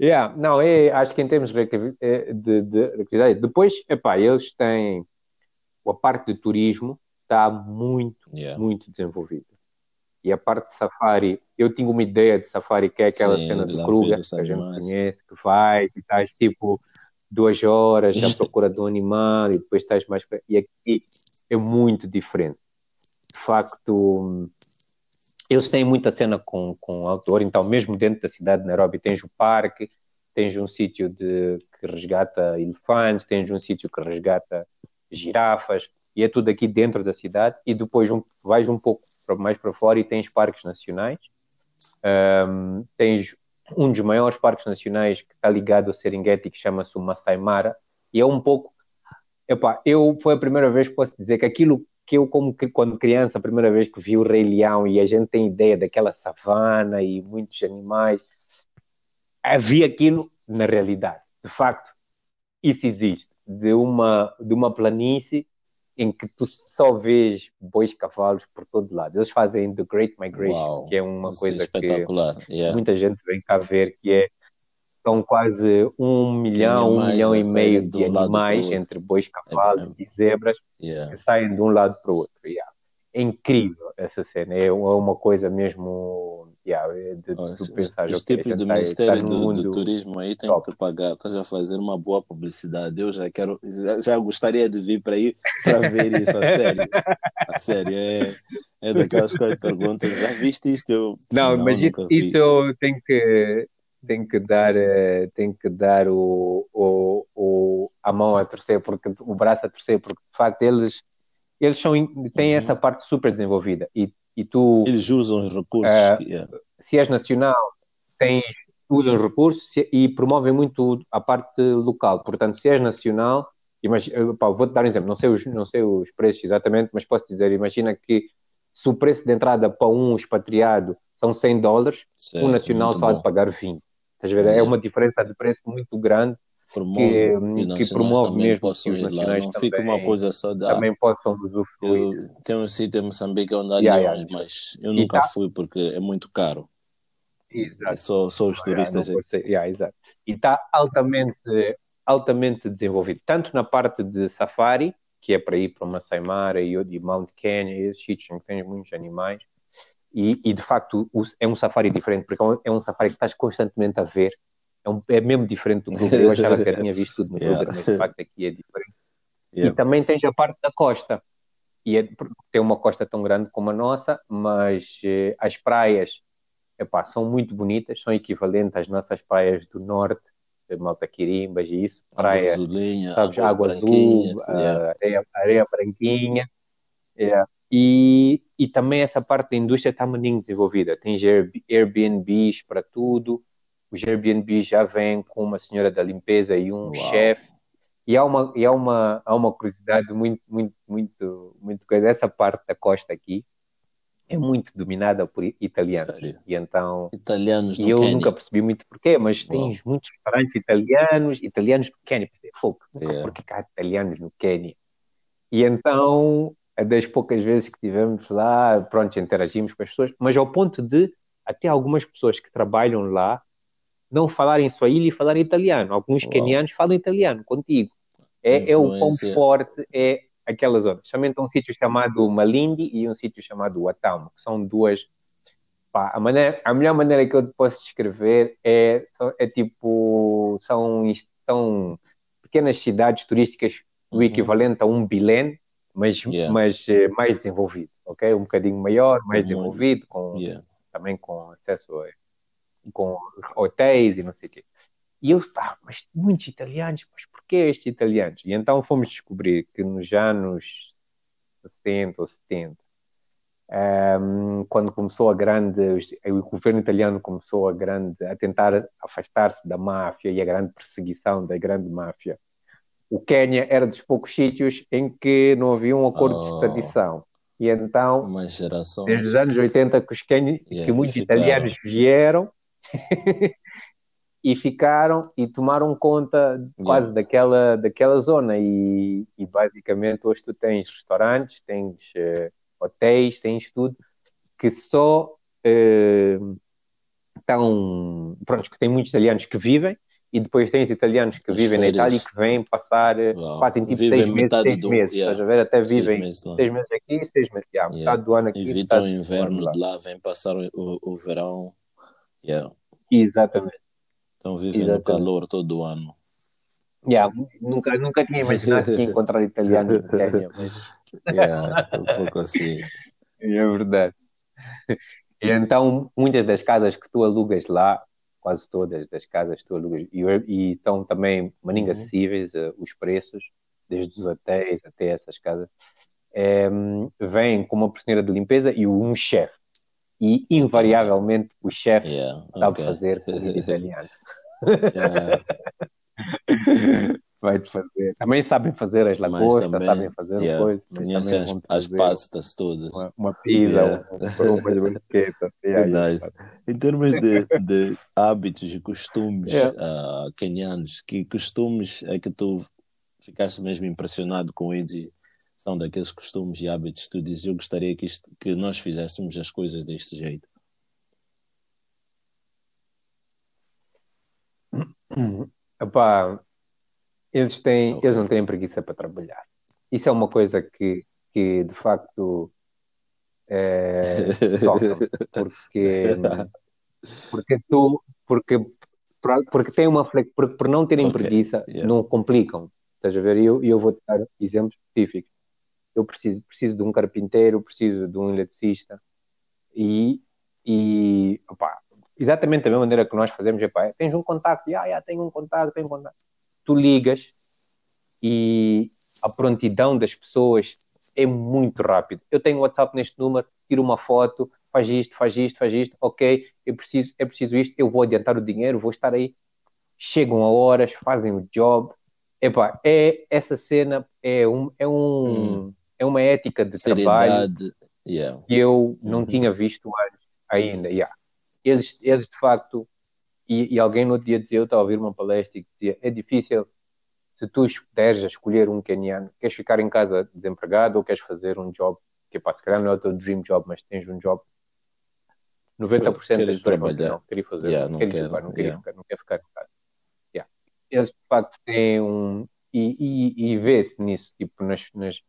[SPEAKER 2] Yeah, não, é, acho que em termos de, é, de, de, depois, epá, eles têm a parte de turismo está muito, yeah. muito desenvolvida. E a parte de safari, eu tinha uma ideia de safari que é aquela Sim, cena de Kruger que a gente conhece, que vais e estás tipo duas horas à procura de um animal e depois estás mais. E aqui é muito diferente. De facto, eles têm muita cena com, com outdoor, então mesmo dentro da cidade de Nairobi tens o parque, tens um sítio de, que resgata elefantes, tens um sítio que resgata girafas, e é tudo aqui dentro da cidade, e depois um, vais um pouco mais para fora e tens parques nacionais, um, tens um dos maiores parques nacionais que está ligado ao Serengeti, que chama-se o Masai Mara, e é um pouco, epá, eu, foi a primeira vez que posso dizer que aquilo que eu, como quando criança, a primeira vez que vi o Rei Leão e a gente tem ideia daquela savana e muitos animais, havia aquilo na realidade. De facto, isso existe. De uma, de uma planície em que tu só vês bois cavalos por todo lado. Eles fazem The Great Migration,
[SPEAKER 1] Uau,
[SPEAKER 2] que é uma
[SPEAKER 1] é
[SPEAKER 2] coisa que
[SPEAKER 1] espetacular. Yeah.
[SPEAKER 2] muita gente vem cá ver, que é são quase um milhão, um milhão e meio
[SPEAKER 1] de um
[SPEAKER 2] animais entre bois,
[SPEAKER 1] É-
[SPEAKER 2] cavalos e zebras
[SPEAKER 1] Yeah.
[SPEAKER 2] que saem de um lado para o outro. yeah. É incrível essa cena, é uma coisa mesmo yeah, de,
[SPEAKER 1] Olha,
[SPEAKER 2] tu
[SPEAKER 1] Os,
[SPEAKER 2] pensar,
[SPEAKER 1] os
[SPEAKER 2] ok,
[SPEAKER 1] tipos do Ministério do, do Turismo aí tem
[SPEAKER 2] top.
[SPEAKER 1] que pagar. Estás a fazer uma boa publicidade. Eu já quero, já, já gostaria de vir para aí para ver isso, a sério. A sério, é, é daquelas coisas que perguntas. Já viste isto? Eu,
[SPEAKER 2] Não,
[SPEAKER 1] não,
[SPEAKER 2] mas isso,
[SPEAKER 1] vi.
[SPEAKER 2] isso eu tenho que, tenho que dar, eh, tenho que dar o, o, o, a mão a torcer, porque, o braço a torcer, porque de facto eles, eles são, têm
[SPEAKER 1] Uhum.
[SPEAKER 2] essa parte super desenvolvida. E, e tu,
[SPEAKER 1] Eles usam os recursos. Yeah.
[SPEAKER 2] se és nacional, tens, usam os recursos e promovem muito a parte local. Portanto, se és nacional, pá, vou-te dar um exemplo, não sei, os, não sei os preços exatamente, mas posso dizer, imagina que se o preço de entrada para um expatriado são 100 dólares,
[SPEAKER 1] Certo,
[SPEAKER 2] um nacional só há de pagar 20. Estás a ver? É
[SPEAKER 1] Yeah.
[SPEAKER 2] uma diferença de preço muito grande
[SPEAKER 1] Promove
[SPEAKER 2] que, que promove
[SPEAKER 1] também
[SPEAKER 2] mesmo que os nacionais
[SPEAKER 1] Não fica uma
[SPEAKER 2] também,
[SPEAKER 1] coisa só de. Ah,
[SPEAKER 2] também possam usufruir.
[SPEAKER 1] tem um sítio em Moçambique onde há
[SPEAKER 2] Yeah,
[SPEAKER 1] leões,
[SPEAKER 2] yeah.
[SPEAKER 1] mas eu nunca
[SPEAKER 2] tá-
[SPEAKER 1] fui porque é muito caro.
[SPEAKER 2] Exato.
[SPEAKER 1] Só, só os turistas é
[SPEAKER 2] yeah, exato. E está altamente, altamente desenvolvido, tanto na parte de safari, que é para ir para o Masai Mara e, e Mount Kenya, esses sítios em que tens muitos animais, e, e, de facto o- é um safari diferente, porque é é um safari que estás constantemente a ver, é, um- é mesmo diferente do Kruger. Eu achava que eu tinha visto tudo no
[SPEAKER 1] Yeah.
[SPEAKER 2] mas de facto aqui é diferente.
[SPEAKER 1] Yeah.
[SPEAKER 2] E também tens a parte da costa. E é, tem uma costa tão grande como a nossa, mas eh, as praias epá, são muito bonitas, são equivalentes às nossas praias do norte, de Maltaquirimbas e isso. Praia,
[SPEAKER 1] azulinha,
[SPEAKER 2] sabes, água azul, ah,
[SPEAKER 1] yeah.
[SPEAKER 2] areia, areia branquinha. é. E, e também essa parte da indústria está maninho desenvolvida. Tens Air- Airbnbs para tudo. Os Airbnbs já vêm com uma senhora da limpeza e um
[SPEAKER 1] Uau.
[SPEAKER 2] chefe. E há uma, e há uma, há uma curiosidade muito, muito, muito, muito coisa. Essa parte da costa aqui é muito dominada por italianos.
[SPEAKER 1] Sério?
[SPEAKER 2] E então,
[SPEAKER 1] Italianos no
[SPEAKER 2] e eu
[SPEAKER 1] Quênia.
[SPEAKER 2] nunca percebi muito porquê, mas
[SPEAKER 1] Uau.
[SPEAKER 2] tens muitos restaurantes italianos, italianos no Quênia. Fogo,
[SPEAKER 1] Yeah.
[SPEAKER 2] porque cá há italianos no Quênia. E então, é das poucas vezes que tivemos lá, pronto, interagimos com as pessoas, mas ao ponto de até algumas pessoas que trabalham lá não falarem Swahili e falarem italiano. Alguns
[SPEAKER 1] Uau.
[SPEAKER 2] quenianos falam italiano contigo. É, é o
[SPEAKER 1] Influência.
[SPEAKER 2] forte é aquela zona. Somente um sítio chamado Malindi e um sítio chamado Watamu, que são duas. pá, a, maneira, a melhor maneira que eu te posso descrever é, é tipo. São, são pequenas cidades turísticas, o
[SPEAKER 1] Uhum.
[SPEAKER 2] equivalente a um Bilén, mas,
[SPEAKER 1] Yeah.
[SPEAKER 2] mas eh, mais desenvolvido, ok? Um bocadinho maior, mais
[SPEAKER 1] Muito.
[SPEAKER 2] desenvolvido, com,
[SPEAKER 1] Yeah.
[SPEAKER 2] também com acesso a com hotéis e não sei o quê. E eu, pá, mas muitos italianos, mas porquê estes italianos? E então fomos descobrir que nos anos 60 ou 70, ehm, quando começou a grande, o governo italiano começou a grande, a tentar afastar-se da máfia e a grande perseguição da grande máfia, o Quênia era dos poucos sítios em que não havia um acordo de
[SPEAKER 1] Oh.
[SPEAKER 2] extradição. E então, desde os anos 80 que, os Quênia,
[SPEAKER 1] Yeah,
[SPEAKER 2] que muitos
[SPEAKER 1] ficaram.
[SPEAKER 2] italianos vieram e ficaram e tomaram conta quase
[SPEAKER 1] Yeah.
[SPEAKER 2] daquela, daquela zona e, e basicamente hoje tu tens restaurantes, tens eh, hotéis, tens tudo que só eh, estão, pronto, que tem muitos italianos que vivem e depois tens italianos que
[SPEAKER 1] As
[SPEAKER 2] vivem na Itália e que vêm passar, eh,
[SPEAKER 1] Uau.
[SPEAKER 2] fazem tipo
[SPEAKER 1] Vivem
[SPEAKER 2] seis meses, seis
[SPEAKER 1] do-
[SPEAKER 2] meses,
[SPEAKER 1] yeah.
[SPEAKER 2] estás a ver? Até
[SPEAKER 1] Seis
[SPEAKER 2] vivem
[SPEAKER 1] meses lá.
[SPEAKER 2] seis meses aqui, seis meses, yeah,
[SPEAKER 1] Yeah.
[SPEAKER 2] metade do ano aqui,
[SPEAKER 1] Evitam o inverno
[SPEAKER 2] lá.
[SPEAKER 1] de lá, vêm passar o, o verão. Yeah.
[SPEAKER 2] Exatamente.
[SPEAKER 1] Então vivem no
[SPEAKER 2] Exatamente.
[SPEAKER 1] calor todo o ano.
[SPEAKER 2] Yeah, nunca, nunca tinha imaginado que ia encontrar italianos no Quênia, mas
[SPEAKER 1] Yeah. Um pouco assim.
[SPEAKER 2] é verdade. E então, muitas das casas que tu alugas lá, quase todas das casas que tu alugas, e, e estão também maninho
[SPEAKER 1] Uhum.
[SPEAKER 2] acessíveis eh, os preços, desde os hotéis até essas casas, eh, vêm com uma profissional de limpeza e um chefe. E, invariavelmente, o chefe
[SPEAKER 1] Yeah.
[SPEAKER 2] sabe
[SPEAKER 1] ok.
[SPEAKER 2] fazer comida italiana.
[SPEAKER 1] Yeah.
[SPEAKER 2] vai-te fazer. Também sabem fazer as lagostas, também, sabem fazer yeah,
[SPEAKER 1] coisas. Conhecem as, as pastas todas.
[SPEAKER 2] Uma, uma pizza, yeah. uma, uma basqueta.
[SPEAKER 1] Yeah, nice. Em termos de, de hábitos e costumes yeah. uh, kenianos, que costumes é que tu ficaste mesmo impressionado com eles são daqueles costumes e hábitos que tu dizes, eu gostaria que, isto, que nós fizéssemos as coisas deste jeito?
[SPEAKER 2] Epá, eles, têm, eles não têm preguiça para trabalhar. Isso é uma coisa que, que de facto é, porque, porque tu porque, porque tem uma porque por não terem okay. preguiça yeah. não complicam. Estás a ver? E eu, eu vou dar exemplos específicos. Eu preciso, preciso de um carpinteiro, preciso de um eletricista e, e opa, exatamente da mesma maneira que nós fazemos, epá, tens um contacto, ah, yeah, tenho um contacto, tenho um contacto. Tu ligas e a prontidão das pessoas é muito rápido. Eu tenho WhatsApp neste número, tiro uma foto, faz isto, faz isto, faz isto, ok, eu preciso, é preciso isto, eu vou adiantar o dinheiro, vou estar aí. Chegam a horas, fazem o job. Epá, é, essa cena é, um, é, um, hum. É uma ética de Seriedade. trabalho yeah. que eu não uhum. tinha visto antes ainda. Yeah eles, eles de facto, e, e alguém no outro dia dizia, eu estava a ouvir uma palestra e dizia, é difícil se tu deres a escolher um keniano, queres ficar em casa desempregado ou queres fazer um job, que pá, se calhar não é o teu dream job, mas tens um job, 90% das pessoas não querem fazer, yeah, não, quer, jogar, não, quer yeah. ficar, não quer ficar em casa. Yeah. Eles de facto têm um, e, e, e vê-se nisso, tipo, nas, nas,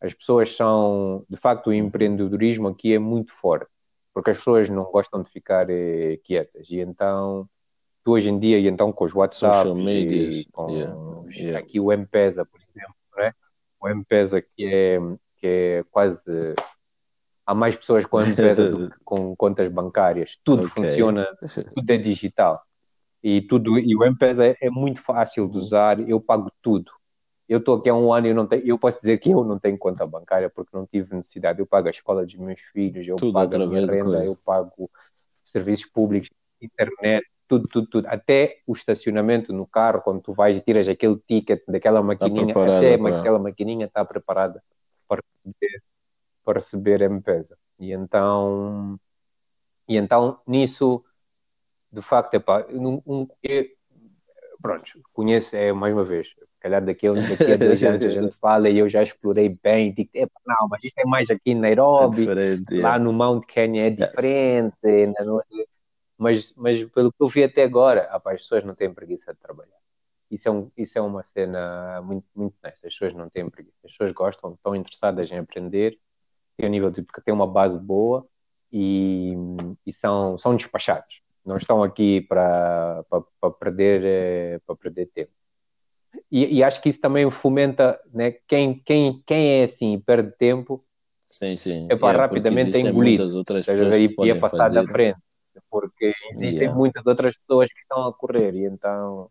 [SPEAKER 2] as pessoas são, de facto, o empreendedorismo aqui é muito forte porque as pessoas não gostam de ficar eh, quietas. E então, tu hoje em dia, e então com os WhatsApp, e com yeah. Yeah. aqui o M-Pesa, por exemplo, né? o M-Pesa que é, que é quase. Há mais pessoas com M-Pesa do que com contas bancárias. Tudo okay. funciona, tudo é digital. E, tudo, e o M-Pesa é, é muito fácil de usar, eu pago tudo eu estou aqui há um ano e eu não tenho, eu posso dizer que eu não tenho conta bancária porque não tive necessidade. Eu pago a escola dos meus filhos, eu tudo pago a minha renda, eu pago serviços públicos, internet, tudo, tudo, tudo. Até o estacionamento no carro, quando tu vais e tiras aquele ticket daquela maquininha, até para... aquela maquininha está preparada para receber, para receber M-Pesa. E então, e então nisso, de facto, epá, um, um, eu, pronto, conheço, é mais uma vez, calhar daqui a, daqui a dois anos a gente fala e eu já explorei bem, digo, não, mas isto é mais aqui em Nairobi, é lá no Mount Kenya é diferente, mas, mas pelo que eu vi até agora, rapaz, as pessoas não têm preguiça de trabalhar. Isso é, um, isso é uma cena muito, muito nice. As pessoas não têm preguiça. As pessoas gostam, estão interessadas em aprender, têm um nível de porque têm uma base boa e, e são, são despachados. Não estão aqui para perder, eh, para perder tempo. E, e, acho que isso também fomenta, né? Quem, quem, quem é assim perde tempo,
[SPEAKER 1] sim, sim.
[SPEAKER 2] É para rapidamente é engolir, outras pessoas e, e a passar fazer. da frente, porque existem yeah. muitas outras pessoas que estão a correr e então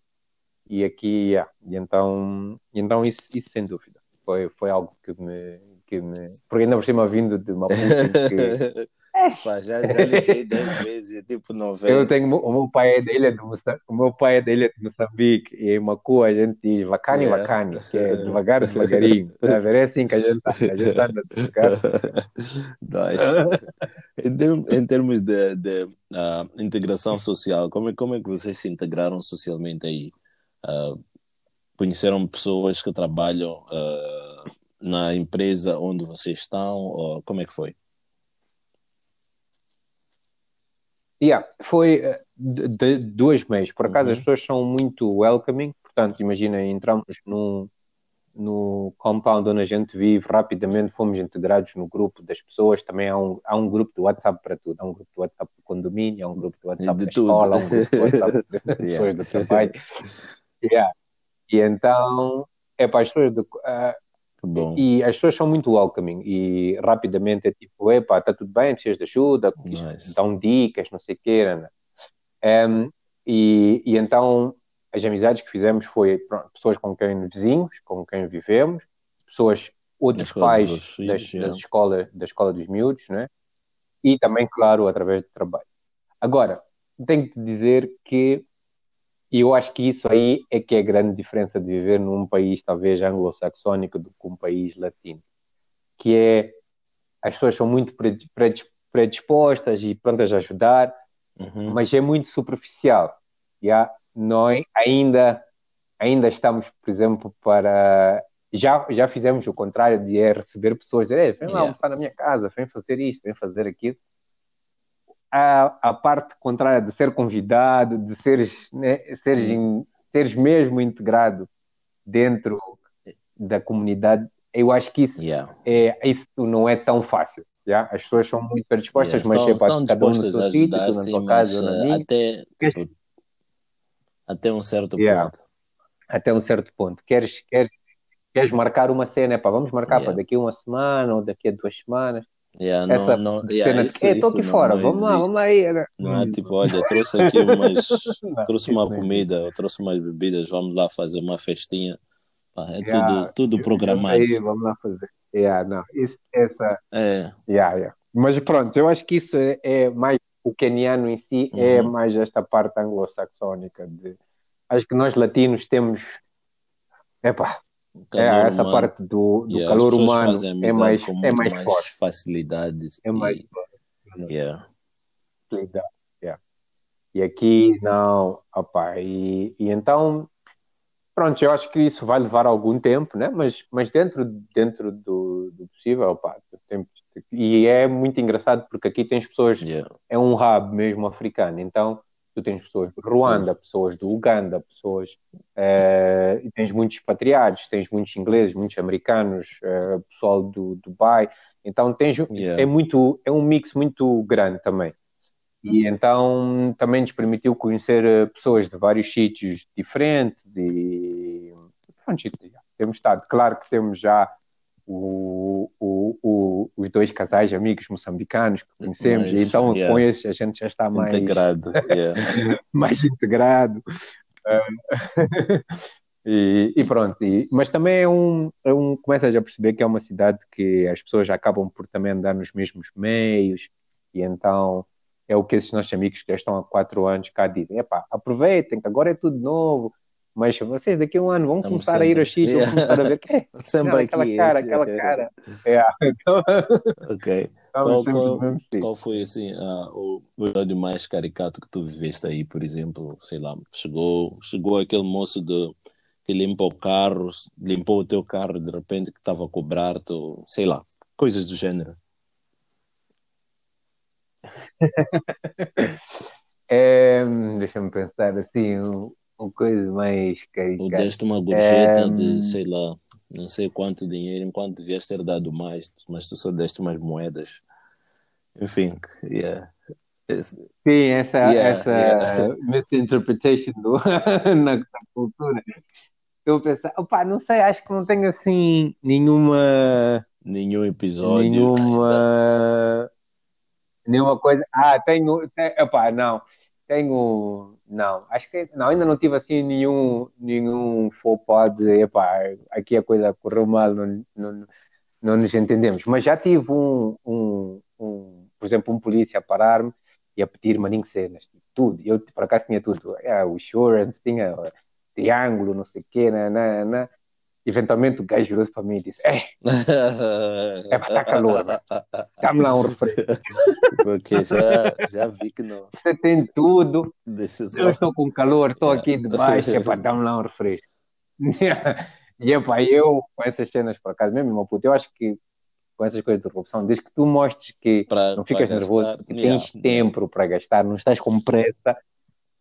[SPEAKER 2] e aqui yeah. e então e então isso, isso sem dúvida foi foi algo que me que me porque ainda por cima vindo de uma que
[SPEAKER 1] Pá, já, já liguei 10 vezes, tipo 90.
[SPEAKER 2] Eu tenho, o meu pai é dele, é de Moçambique, o meu pai é dele é de Moçambique, e em Macu a gente diz vacani, yeah. vacani, que é devagar, devagarinho, tá a ver? É assim que a gente está, a gente está devagar.
[SPEAKER 1] em, termos de, de uh, integração social, como é, como é que vocês se integraram socialmente aí? Uh, conheceram pessoas que trabalham uh, na empresa onde vocês estão, ou como é que foi?
[SPEAKER 2] Yeah, foi eh, de, de dois meses. Por acaso uhum. as pessoas são muito welcoming, portanto, imagina, entramos num, no compound onde a gente vive, rapidamente fomos integrados no grupo das pessoas. Também há um, há um grupo de WhatsApp para tudo. Há um grupo de WhatsApp do condomínio, há um grupo de WhatsApp de da tudo. escola, há um grupo de WhatsApp das pessoas do trabalho. Yeah. E então, é para as pessoas. Do, uh, Bom. E as pessoas são muito welcoming e rapidamente é tipo, epá, está tudo bem, precisas de ajuda, nice. dão dicas, não sei o quê. Um, e, e então as amizades que fizemos foi pronto, pessoas com quem vizinhos, com quem vivemos, pessoas, outros pais dos das, das escolas, da escola dos miúdos, né? e também, claro, através do trabalho. Agora, tenho que dizer que e eu acho que isso aí é que é a grande diferença de viver num país talvez anglo-saxónico do que um país latino, que é as pessoas são muito predispostas e prontas a ajudar, uhum. mas é muito superficial. Yeah? Nós ainda, ainda estamos, por exemplo, para. Já, já fizemos o contrário de é receber pessoas, dizer, vem lá yeah. almoçar na minha casa, vem fazer isto, vem fazer aquilo. A, a parte contrária de ser convidado, de seres, né, seres, in, seres mesmo integrado dentro da comunidade, eu acho que isso,
[SPEAKER 1] yeah.
[SPEAKER 2] é, isso não é tão fácil. Yeah? As pessoas são muito predispostas, yeah, mas
[SPEAKER 1] estão, é para cada um no seu sítio, na tua casa, na minha. Até, tipo, até um certo yeah. ponto.
[SPEAKER 2] Até um certo ponto. Queres, queres, queres marcar uma cena, pá, vamos marcar para daqui a uma semana ou daqui a duas semanas.
[SPEAKER 1] Yeah, Essa não, não,
[SPEAKER 2] cena
[SPEAKER 1] isso,
[SPEAKER 2] de estou aqui fora, não vamos lá, vamos lá aí.
[SPEAKER 1] Não é tipo, olha, trouxe aqui umas, trouxe uma comida, trouxe umas bebidas, vamos lá fazer uma festinha. É yeah, tudo, tudo programado.
[SPEAKER 2] Aí, vamos lá fazer. Yeah, não, isso, essa.
[SPEAKER 1] É.
[SPEAKER 2] Yeah, yeah. Mas pronto, eu acho que isso é, é mais o keniano em si, é uhum. é mais esta parte anglo-saxónica. De... Acho que nós latinos temos. Epá, é, essa humano. parte do, do yeah, calor humano é mais, é mais, mais forte.
[SPEAKER 1] facilidades.
[SPEAKER 2] É mais
[SPEAKER 1] forte. Yeah.
[SPEAKER 2] Yeah. E aqui não, opa, e, e então Pronto, eu acho que isso vai levar algum tempo, né? mas, mas dentro, dentro do, do possível, pá, tem, e é muito engraçado porque aqui tens pessoas,
[SPEAKER 1] yeah.
[SPEAKER 2] é um hub mesmo africano, então tu tens pessoas do Ruanda, pessoas do Uganda, pessoas, eh, e tens muitos expatriados, tens muitos ingleses, muitos americanos, eh, pessoal do Dubai, então tens,
[SPEAKER 1] yeah.
[SPEAKER 2] é muito, é um mix muito grande também. E então também nos permitiu conhecer eh, pessoas de vários sítios diferentes e pronto, temos estado, claro que temos já o, o, os dois casais amigos moçambicanos que conhecemos, Mas, e então yeah. com esses a gente já está mais
[SPEAKER 1] integrado, yeah.
[SPEAKER 2] mais integrado. e, e, pronto, e, mas também é um, é um, começas a perceber que é uma cidade que as pessoas acabam por também andar nos mesmos meios, e então é o que esses nossos amigos que já estão há quatro anos cá dizem. Epá, aproveitem, que agora é tudo novo, mas vocês daqui a um ano vão Estamos começar sempre. a ir ao X, yeah. vão começar a ver que é,
[SPEAKER 1] sempre não,
[SPEAKER 2] aquela
[SPEAKER 1] aqui,
[SPEAKER 2] cara, aquela cara. É, então,
[SPEAKER 1] ok. Qual, qual, qual, foi assim, o episódio mais caricato que tu viveste aí, por exemplo? Sei lá, chegou, chegou aquele moço de, que limpou o carro, limpou o teu carro de repente que estava a cobrar-te, sei lá, coisas do gênero.
[SPEAKER 2] é, Deixa-me pensar assim, uma coisa mais caricata. Ou
[SPEAKER 1] deste uma gorjeta é, de, sei lá, não sei quanto dinheiro, enquanto devias ter dado mais, mas tu só deste umas moedas. Enfim, yeah.
[SPEAKER 2] Sim, essa, yeah, essa yeah. misinterpretation do, na, na, cultura. Eu pensar, opa, não sei, acho que não tenho assim nenhuma.
[SPEAKER 1] Nenhum episódio.
[SPEAKER 2] Nenhuma nenhuma coisa. Ah, tenho. tenho epá, não. Tenho. Não, acho que. Não, ainda não tive assim nenhum, nenhum faux pas de. Epá, aqui a coisa correu mal, não, não, não nos entendemos. Mas já tive um, um, um por exemplo, um polícia a parar-me e a pedir-me nem cenas, tipo, tudo. Eu, por acaso, tinha tudo. É, o insurance, tinha triângulo, não sei o quê, né, né, né eventualmente o gajo virou para mim e disse: É, é para estar calor, dá-me lá um refresco.
[SPEAKER 1] Porque já, já vi que não.
[SPEAKER 2] Você tem tudo. Eu estou com calor, estou aqui debaixo, é para dar-me lá um refresco. e é para eu, com essas cenas por acaso, mesmo, meu puto, eu acho que com essas coisas de corrupção, desde que tu mostres que pra, não ficas nervoso, que tens tempo para gastar, não estás com pressa,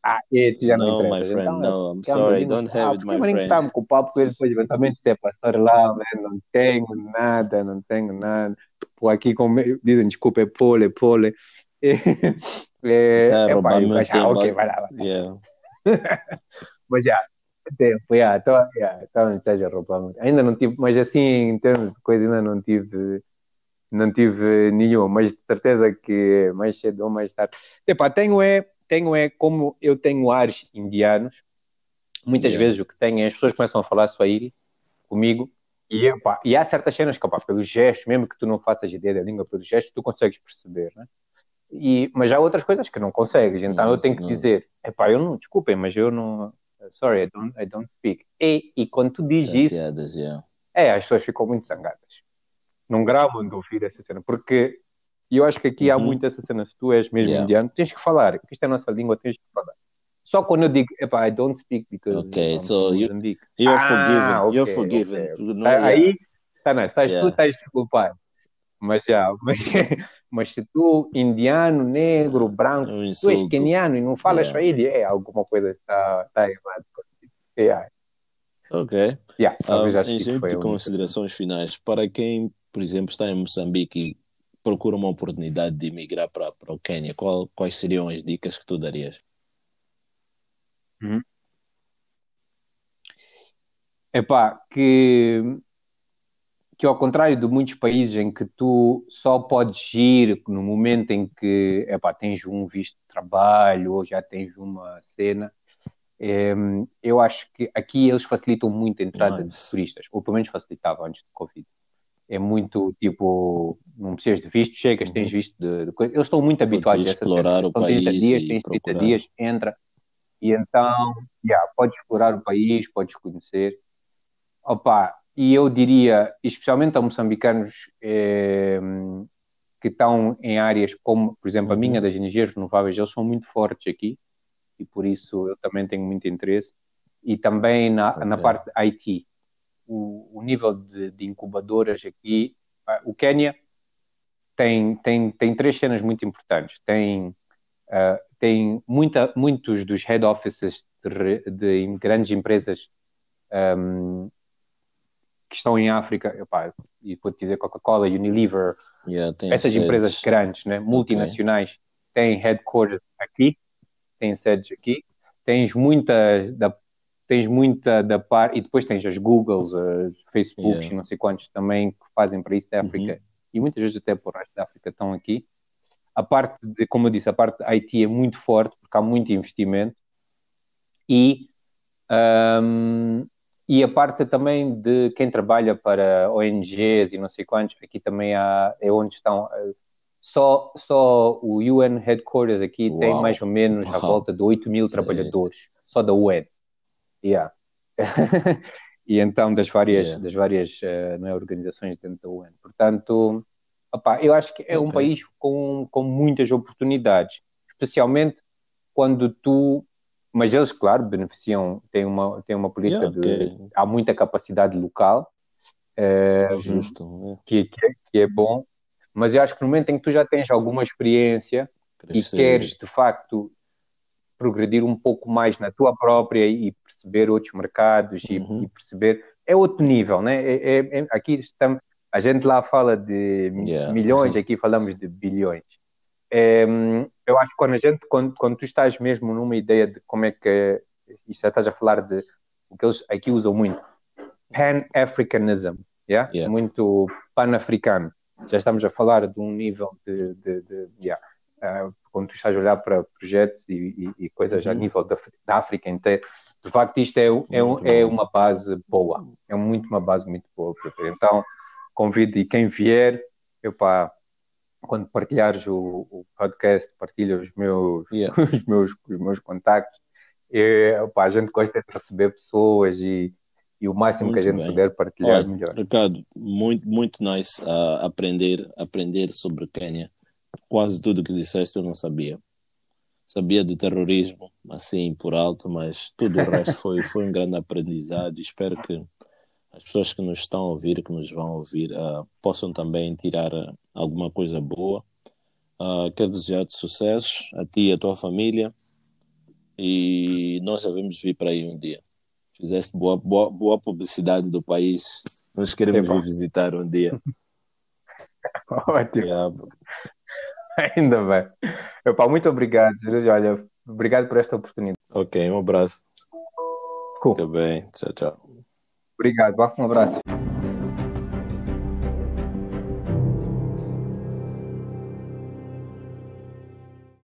[SPEAKER 2] ah, tu já não
[SPEAKER 1] No, my friend, então, no, I'm sorry, don't have it, my friend.
[SPEAKER 2] Estava com o papo com ele depois, eventualmente, se é pastor lá, não tenho nada, não tenho nada. Por aqui, como dizem, desculpa, é pole, é pole. É,
[SPEAKER 1] é, é pá,
[SPEAKER 2] mas, ah, ok, vai lá. Vai. Yeah. mas já, tempo, já, então, já, então esteja a roubar muito. Ainda não tive, mas assim, em termos de coisa, ainda não tive não tive nenhum, mas de certeza que mais cedo ou mais tarde. Epá, tenho é tenho é como eu tenho ares indianos, muitas yeah. vezes o que tenho é as pessoas começam a falar Swahili comigo e, e há certas cenas que, opa, pelos gestos, mesmo que tu não faças ideia da língua, pelos gestos, tu consegues perceber, né? E, mas há outras coisas que não consegues, então não, eu tenho que não. dizer, epá, eu não, desculpem, mas eu não, sorry, I don't, I don't speak. E, e quando tu dizes isso,
[SPEAKER 1] yeah.
[SPEAKER 2] é, as pessoas ficam muito zangadas. Não gravam de ouvir essa cena, porque eu acho que aqui uhum. há muito essa cena, se tu és mesmo yeah. indiano, tens que falar, isto é a nossa língua, tens que falar. Só quando eu digo, epá, I don't speak because
[SPEAKER 1] okay, I'm so you, you're ah, forgiven, okay, you're forgiven. Okay.
[SPEAKER 2] Aí, tá, não, estás, yeah. tu estás desculpado. Mas já, mas, mas, se tu, indiano, negro, branco, é tu és keniano e não falas yeah. Swahili, é alguma coisa está tá errada. Yeah.
[SPEAKER 1] Ok.
[SPEAKER 2] Yeah,
[SPEAKER 1] um, em considerações finais, para quem, por exemplo, está em Moçambique e procura uma oportunidade de emigrar para, para o Quênia, qual, quais seriam as dicas que tu darias?
[SPEAKER 2] Uhum. Epá, que que ao contrário de muitos países em que tu só podes ir no momento em que epá, tens um visto de trabalho ou já tens uma cena, é, eu acho que aqui eles facilitam muito a entrada nice. de turistas, ou pelo menos facilitavam antes do Covid. É muito tipo, não precisas de visto, chegas, tens uhum. visto de, de coisa. Eles estão muito habituados a
[SPEAKER 1] explorar o país. 30
[SPEAKER 2] dias, tens 30 procurar. dias, entra. E então, yeah, podes explorar o país, podes conhecer. Opa, e eu diria, especialmente a moçambicanos eh, que estão em áreas como, por exemplo, a uhum. minha das energias renováveis, eles são muito fortes aqui e por isso eu também tenho muito interesse. E também na, okay. na parte IT, o, o nível de, de, incubadoras aqui, o Quênia tem, tem, tem três cenas muito importantes. Tem, uh, tem muita, muitos dos head offices de, de grandes empresas um, que estão em África, epá, e vou-te dizer Coca-Cola, Unilever,
[SPEAKER 1] yeah,
[SPEAKER 2] essas sedes. empresas grandes, né, multinacionais, okay. têm headquarters aqui, têm sedes aqui, tens muita da tens muita da par e depois tens as Googles, as Facebooks yeah. e não sei quantos também que fazem para isso da África uhum. e muitas vezes até por resto da África estão aqui. A parte de, como eu disse, a parte da IT é muito forte porque há muito investimento e um, e a parte também de quem trabalha para ONGs e não sei quantos, aqui também há, é onde estão. Eh, só, só o UN Headquarters aqui Uau. tem mais ou menos à volta de 8 mil trabalhadores, só da UN. Yeah. e então das várias, yeah. das várias uh, é, organizações dentro da UN. Portanto, opa, eu acho que é okay. um país com, com muitas oportunidades, especialmente quando tu mas eles, claro, beneficiam, têm uma, têm uma política yeah, de. Okay. Há muita capacidade local, é,
[SPEAKER 1] Justo.
[SPEAKER 2] Que, que, é, que, é bom, mas eu acho que no momento em que tu já tens alguma experiência Crescer. e queres de facto progredir um pouco mais na tua própria e perceber outros mercados uhum. e, e, perceber. É outro nível, né? É, é, é, aqui estamos. A gente lá fala de yeah. milhões, aqui falamos de bilhões. É, eu acho que quando a gente, quando, quando tu estás mesmo numa ideia de como é que, isto já estás a falar de, o que eles aqui usam muito, Pan-Africanism, yeah? yeah? muito pan-africano. Já estamos a falar de um nível de, de, de yeah, quando tu estás a olhar para projetos e, e, e coisas uhum. a nível da, da, África inteira, de facto isto é, é, é uma base boa, é muito uma base muito boa. Então, convido e quem vier, eu pá, quando partilhares o, o podcast, partilha os meus, yeah. os meus, os meus contactos. E, opa, a gente gosta de receber pessoas e, e o máximo muito que a gente bem. puder partilhar, Olha, melhor.
[SPEAKER 1] Ricardo, muito, muito nice uh, aprender, aprender sobre Quênia. Quase tudo que disseste eu não sabia. Sabia do terrorismo, assim, por alto, mas tudo o resto foi, foi um grande aprendizado. Espero que as pessoas que nos estão a ouvir, que nos vão ouvir, uh, possam também tirar uh, alguma coisa boa. Uh, quero desejar-te sucessos a ti e a tua família e nós devemos vir para aí um dia. Fizeste boa, boa, boa publicidade do país. Nós queremos vir visitar um dia.
[SPEAKER 2] Ótimo. Yeah. Ainda bem. Epá, muito obrigado, Jesus. Olha, obrigado por esta oportunidade.
[SPEAKER 1] Ok, um abraço.
[SPEAKER 2] Cool.
[SPEAKER 1] Fica bem. Tchau, tchau.
[SPEAKER 2] Obrigado, um abraço.